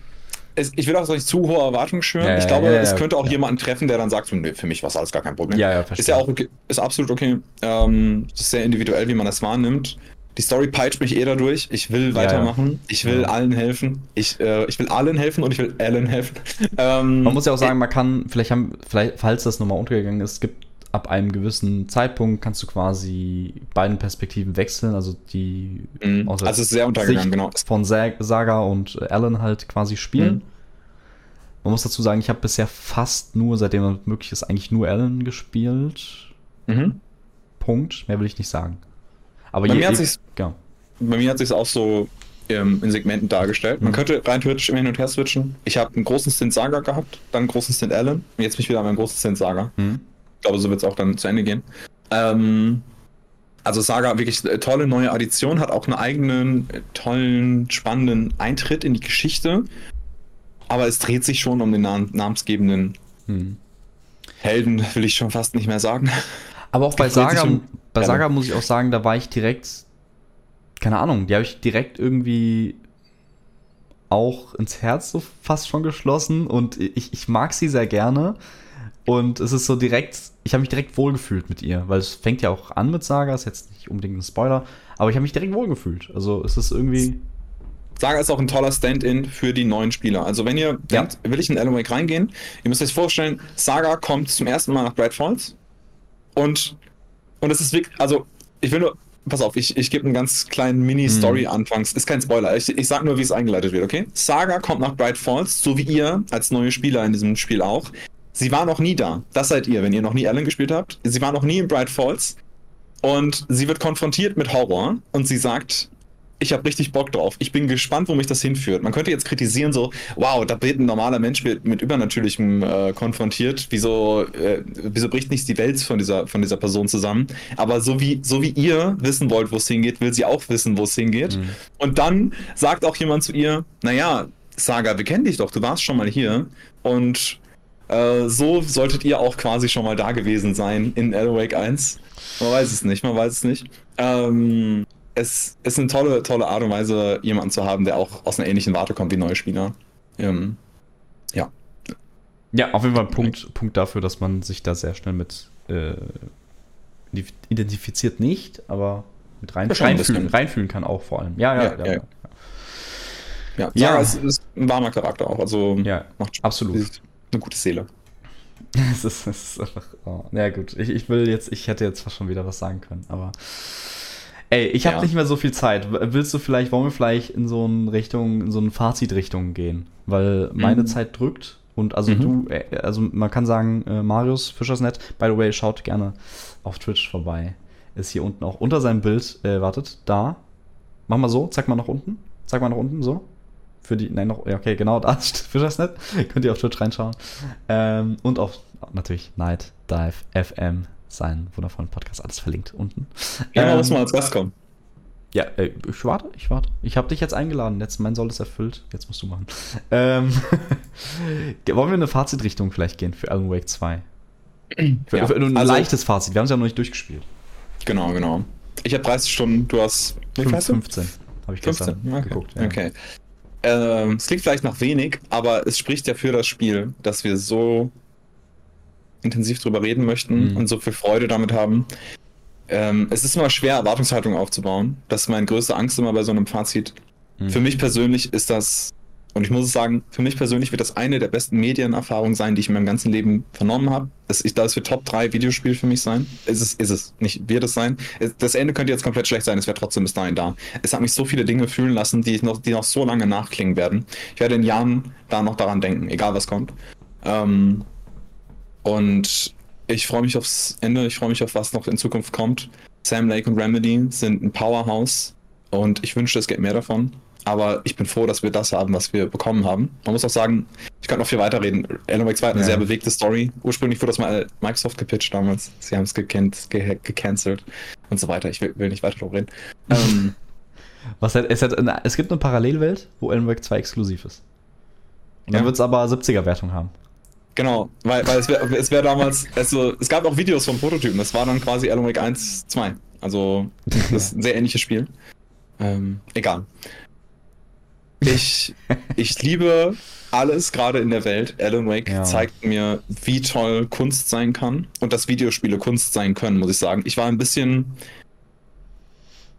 es, ich will auch nicht zu hohe Erwartungen schüren. Ja, ich glaube, ja, ja, es könnte auch jemanden treffen, der dann sagt, nee, für mich war es alles gar kein Problem. Ja, ja, verstehe. Ist ja auch okay, ist absolut okay. Ähm, ist sehr individuell, wie man das wahrnimmt. Die Story peitscht mich eh dadurch. Ich will weitermachen. Ich will allen helfen. Ich, äh, ich will allen helfen und ich will allen helfen. Ähm, man muss ja auch sagen, man kann, vielleicht haben, vielleicht, falls das nochmal untergegangen ist, es gibt ab einem gewissen Zeitpunkt kannst du quasi beiden Perspektiven wechseln, also die mhm. also es ist sehr untergegangen, genau. von Saga und Alan halt quasi spielen. Mhm. Man muss dazu sagen, ich habe bisher fast nur, seitdem das möglich ist, eigentlich nur Alan gespielt. Mhm. Punkt. Mehr will ich nicht sagen. Aber bei, je, mir hat sich's, genau. bei mir hat sich auch so ähm, in Segmenten dargestellt. Man mhm. könnte rein theoretisch immer hin und her switchen. Ich habe einen großen Stint Saga gehabt, dann einen großen Stint Alan und jetzt bin ich wieder an meinem großen Stint Saga. Mhm. Ich glaube, so wird es auch dann zu Ende gehen. Ähm, also Saga wirklich tolle neue Addition, hat auch einen eigenen tollen, spannenden Eintritt in die Geschichte. Aber es dreht sich schon um den nam namensgebenden hm. Helden, will ich schon fast nicht mehr sagen. Aber auch bei Saga, um, bei Saga muss ich auch sagen, da war ich direkt, keine Ahnung, die habe ich direkt irgendwie auch ins Herz so fast schon geschlossen und ich, ich mag sie sehr gerne. Und es ist so direkt, ich habe mich direkt wohlgefühlt mit ihr, weil es fängt ja auch an mit Saga, ist jetzt nicht unbedingt ein Spoiler, aber ich habe mich direkt wohlgefühlt. Also es ist irgendwie. Saga ist auch ein toller Stand-in für die neuen Spieler. Also wenn ihr ja. denkt, will ich in Alan Wake reingehen, ihr müsst euch vorstellen, Saga kommt zum ersten Mal nach Bright Falls und, und es ist wirklich, also ich will nur, pass auf, ich, ich gebe einen ganz kleinen Mini-Story mhm. anfangs. Ist kein Spoiler. Ich, ich sag nur, wie es eingeleitet wird, okay? Saga kommt nach Bright Falls, so wie ihr als neue Spieler in diesem Spiel auch. Sie war noch nie da. Das seid ihr, wenn ihr noch nie Alan gespielt habt. Sie war noch nie in Bright Falls. Und sie wird konfrontiert mit Horror und sie sagt, ich habe richtig Bock drauf. Ich bin gespannt, wo mich das hinführt. Man könnte jetzt kritisieren, so, wow, da wird ein normaler Mensch mit, mit Übernatürlichem äh, konfrontiert. Wieso, äh, wieso bricht nicht die Welt von dieser, von dieser Person zusammen? Aber so wie, so wie ihr wissen wollt, wo es hingeht, will sie auch wissen, wo es hingeht. Mhm. Und dann sagt auch jemand zu ihr, naja, Saga, wir kennen dich doch, du warst schon mal hier. Und äh, so solltet ihr auch quasi schon mal da gewesen sein in Alan Wake 1. Man weiß es nicht, man weiß es nicht. Ähm, es, ist eine tolle, tolle Art und Weise, jemanden zu haben, der auch aus einer ähnlichen Warte kommt wie neue Spieler. Ähm, ja. Ja, auf jeden Fall ein Punkt, Punkt dafür, dass man sich da sehr schnell mit äh, identifiziert nicht, aber mit rein, reinfühlen, reinfühlen kann auch vor allem. Ja, ja, ja. ja, ja. ja. ja. es ist ein warmer Charakter auch. Also ja, macht absolut eine gute Seele. es, ist, es ist einfach. Oh, ja, gut. Ich, ich will jetzt, ich hätte jetzt fast schon wieder was sagen können, aber. Ey, ich habe ja. nicht mehr so viel Zeit. Willst du vielleicht, wollen wir vielleicht in so eine Richtung, in so eine Fazitrichtung gehen? Weil meine mhm. Zeit drückt und also mhm. du, äh, also man kann sagen, äh, Marius Fischersnet, by the way, schaut gerne auf Twitch vorbei. Ist hier unten auch unter seinem Bild, äh, wartet, da. Mach mal so, zeig mal nach unten. Zeig mal nach unten, so für die, nein, noch, okay, genau, da ist Fischersnet. Könnt ihr auf Twitch reinschauen. Ähm, und auf natürlich Night Dive FM, seinen wundervollen Podcast, alles verlinkt unten. Ja, ähm, muss mal als Gast kommen. Ja, äh, ich warte, ich warte. Ich habe dich jetzt eingeladen. Jetzt mein Soll ist erfüllt. Jetzt musst du machen. Ähm, wollen wir eine Fazitrichtung vielleicht gehen für Alan Wake 2? Für, ja, für ein also, leichtes Fazit. Wir haben es ja noch nicht durchgespielt. Genau, genau. Ich habe 30 Stunden, du hast 15. Habe ich 15. gestern okay. geguckt. Ja. Okay. Ähm, es klingt vielleicht noch wenig, aber es spricht ja für das Spiel, dass wir so intensiv drüber reden möchten mhm. und so viel Freude damit haben. Ähm, es ist immer schwer, Erwartungshaltung aufzubauen. Das ist meine größte Angst immer bei so einem Fazit. Mhm. Für mich persönlich ist das Und ich muss sagen, für mich persönlich wird das eine der besten Medienerfahrungen sein, die ich in meinem ganzen Leben vernommen habe. Das, ich, das wird Top 3 Videospiel für mich sein. Ist es, ist es. Nicht wird es sein. Das Ende könnte jetzt komplett schlecht sein, es wäre trotzdem bis dahin da. Es hat mich so viele Dinge fühlen lassen, die, noch, die noch so lange nachklingen werden. Ich werde in Jahren da noch daran denken, egal was kommt. Ähm, und ich freue mich aufs Ende, ich freue mich auf was noch in Zukunft kommt. Sam Lake und Remedy sind ein Powerhouse und ich wünschte, es gäbe mehr davon. Aber ich bin froh, dass wir das haben, was wir bekommen haben. Man muss auch sagen, ich kann noch viel weiter reden. Alan Wake 2 hat eine ja. sehr bewegte Story. Ursprünglich wurde das mal Microsoft gepitcht damals. Sie haben es gecancelt ge gecancelt und so weiter. Ich will, will nicht weiter darüber reden. ähm, was hat, es, hat eine, es gibt eine Parallelwelt, wo Alan Wake 2 exklusiv ist. Und dann ja. wird es aber 70er-Wertung haben. Genau, weil, weil es wäre wär damals, also es gab auch Videos vom Prototypen, das war dann quasi Alan Wake 1, 2. Also das ist ein sehr ähnliches Spiel. Ähm, egal. Ich, ich liebe alles gerade in der Welt. Alan Wake ja. zeigt mir, wie toll Kunst sein kann und dass Videospiele Kunst sein können, muss ich sagen. Ich war ein bisschen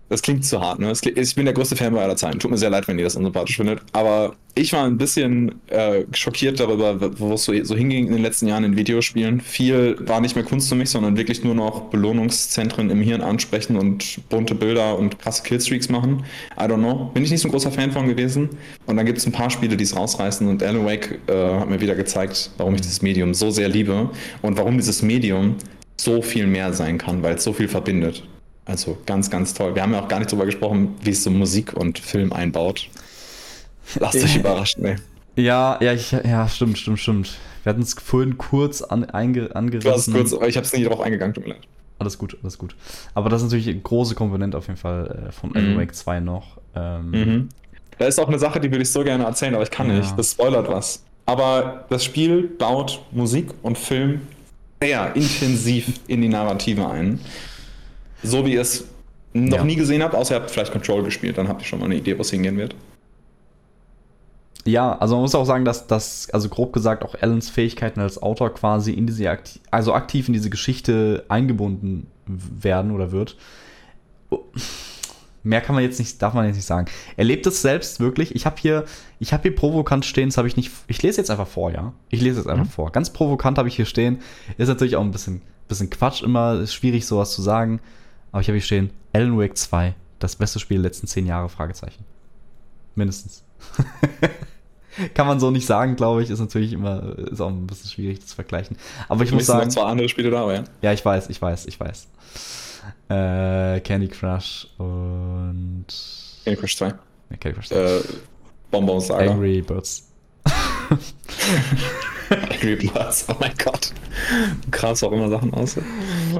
das klingt zu hart, ne? Ich bin der größte Fanboy aller Zeiten. Tut mir sehr leid, wenn ihr das unsympathisch findet. Aber ich war ein bisschen äh, schockiert darüber, wo es so, so, hinging in den letzten Jahren in Videospielen. Viel war nicht mehr Kunst für mich, sondern wirklich nur noch Belohnungszentren im Hirn ansprechen und bunte Bilder und krasse Killstreaks machen. I don't know. Bin ich nicht so ein großer Fan von gewesen. Und dann gibt es ein paar Spiele, die es rausreißen. Und Alan Wake äh, hat mir wieder gezeigt, warum ich dieses Medium so sehr liebe und warum dieses Medium so viel mehr sein kann, weil es so viel verbindet. Also ganz, ganz toll. Wir haben ja auch gar nicht darüber gesprochen, wie es so Musik und Film einbaut. Lasst euch überraschen, ey. Ja, ja, ich, ja, stimmt, stimmt, stimmt. Wir hatten es vorhin kurz an, einge, angerissen. Kurz, ich habe es nicht darauf eingegangen, tut mir leid. Alles gut, alles gut. Aber das ist natürlich eine große Komponente auf jeden Fall äh, von mhm. Wake 2 noch. Ähm, mhm. Da ist auch eine Sache, die würde ich so gerne erzählen, aber ich kann ja. nicht. Das spoilert was. Aber das Spiel baut Musik und Film sehr intensiv in die Narrative ein so wie ihr es noch ja. nie gesehen habt, außer ihr habt vielleicht Control gespielt, dann habt ihr schon mal eine Idee, wo es hingehen wird. Ja, also man muss auch sagen, dass das, also grob gesagt, auch Allens Fähigkeiten als Autor quasi in diese, aktiv, also aktiv in diese Geschichte eingebunden werden oder wird. Mehr kann man jetzt nicht, darf man jetzt nicht sagen. Er lebt es selbst wirklich. Ich habe hier, ich habe hier provokant stehen, das habe ich nicht, ich lese jetzt einfach vor, ja. Ich lese jetzt einfach mhm. vor. Ganz provokant habe ich hier stehen. Ist natürlich auch ein bisschen, bisschen Quatsch immer, ist schwierig sowas zu sagen. Aber ich habe hier stehen, Alan Wake 2, das beste Spiel der letzten zehn Jahre, Fragezeichen. Mindestens. Kann man so nicht sagen, glaube ich. Ist natürlich immer, ist auch ein bisschen schwierig zu vergleichen. Aber ich muss sagen. noch zwei andere Spiele da, aber ja. Ja, ich weiß, ich weiß, ich weiß. Äh, Candy Crush und. Candy Crush 2. Ja, Candy Crush 2. Äh, Bonbon Saga. Angry Birds. Angry Birds, oh mein Gott. Krass auch immer Sachen aus.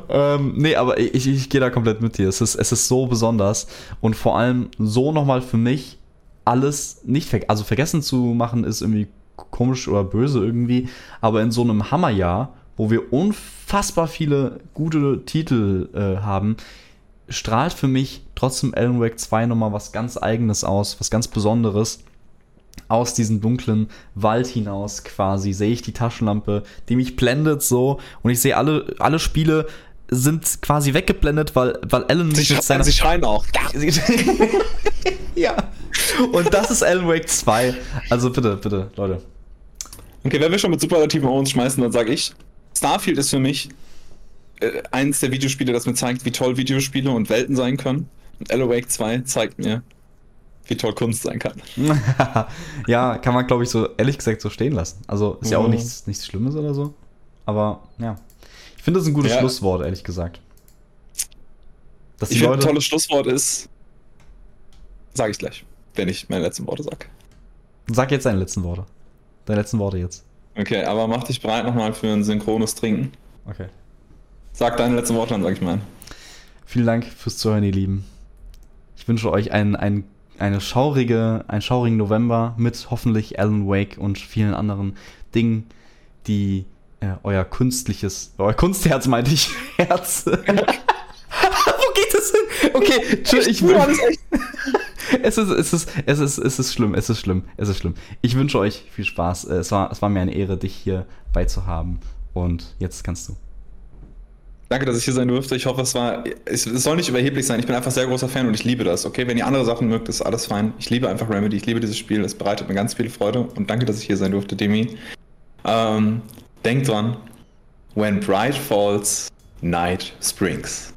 Ähm, nee, aber ich, ich gehe da komplett mit dir. Es ist, es ist so besonders und vor allem so nochmal für mich alles nicht ver also vergessen zu machen ist irgendwie komisch oder böse irgendwie, aber in so einem Hammerjahr, wo wir unfassbar viele gute Titel äh, haben, strahlt für mich trotzdem Alan Wake 2 nochmal was ganz eigenes aus, was ganz Besonderes aus diesem dunklen Wald hinaus quasi sehe ich die Taschenlampe, die mich blendet so und ich sehe alle, alle Spiele sind quasi weggeblendet, weil, weil Alan sie mit seiner... Sie schreien auch. ja. Und das ist Alan Wake 2. Also bitte, bitte, Leute. Okay, wenn wir schon mit Superlativen uns schmeißen, dann sage ich, Starfield ist für mich äh, eins der Videospiele, das mir zeigt, wie toll Videospiele und Welten sein können. Und Alan Wake 2 zeigt mir, wie toll Kunst sein kann. ja, kann man, glaube ich, so ehrlich gesagt so stehen lassen. Also ist ja auch mhm. nichts, nichts Schlimmes oder so. Aber ja. Ich finde das ein gutes ja. Schlusswort, ehrlich gesagt. Dass ich finde, ein tolles Schlusswort ist, sage ich gleich, wenn ich meine letzten Worte sage. Sag jetzt deine letzten Worte. Deine letzten Worte jetzt. Okay, aber mach dich bereit nochmal für ein synchrones Trinken. Okay. Sag deine letzten Worte, dann sag ich meinen. Vielen Dank fürs Zuhören, ihr Lieben. Ich wünsche euch einen, einen eine schaurige, einen schaurigen November mit hoffentlich Alan Wake und vielen anderen Dingen, die äh, euer künstliches, euer Kunstherz meinte ich, Herz. Wo geht es hin? Okay, tschüss, ich will es ist, es ist, es ist, es ist schlimm, es ist schlimm, es ist schlimm. Ich wünsche euch viel Spaß. Es war, es war mir eine Ehre, dich hier beizuhaben. Und jetzt kannst du. Danke, dass ich hier sein durfte. Ich hoffe, es war. Es, es, soll nicht überheblich sein. Ich bin einfach sehr großer Fan und ich liebe das. Okay, wenn ihr andere Sachen mögt, ist alles fein. Ich liebe einfach Remedy. Ich liebe dieses Spiel. Es bereitet mir ganz viel Freude. Und danke, dass ich hier sein durfte, Demi. Ähm, denkt dran: When bright falls, night springs.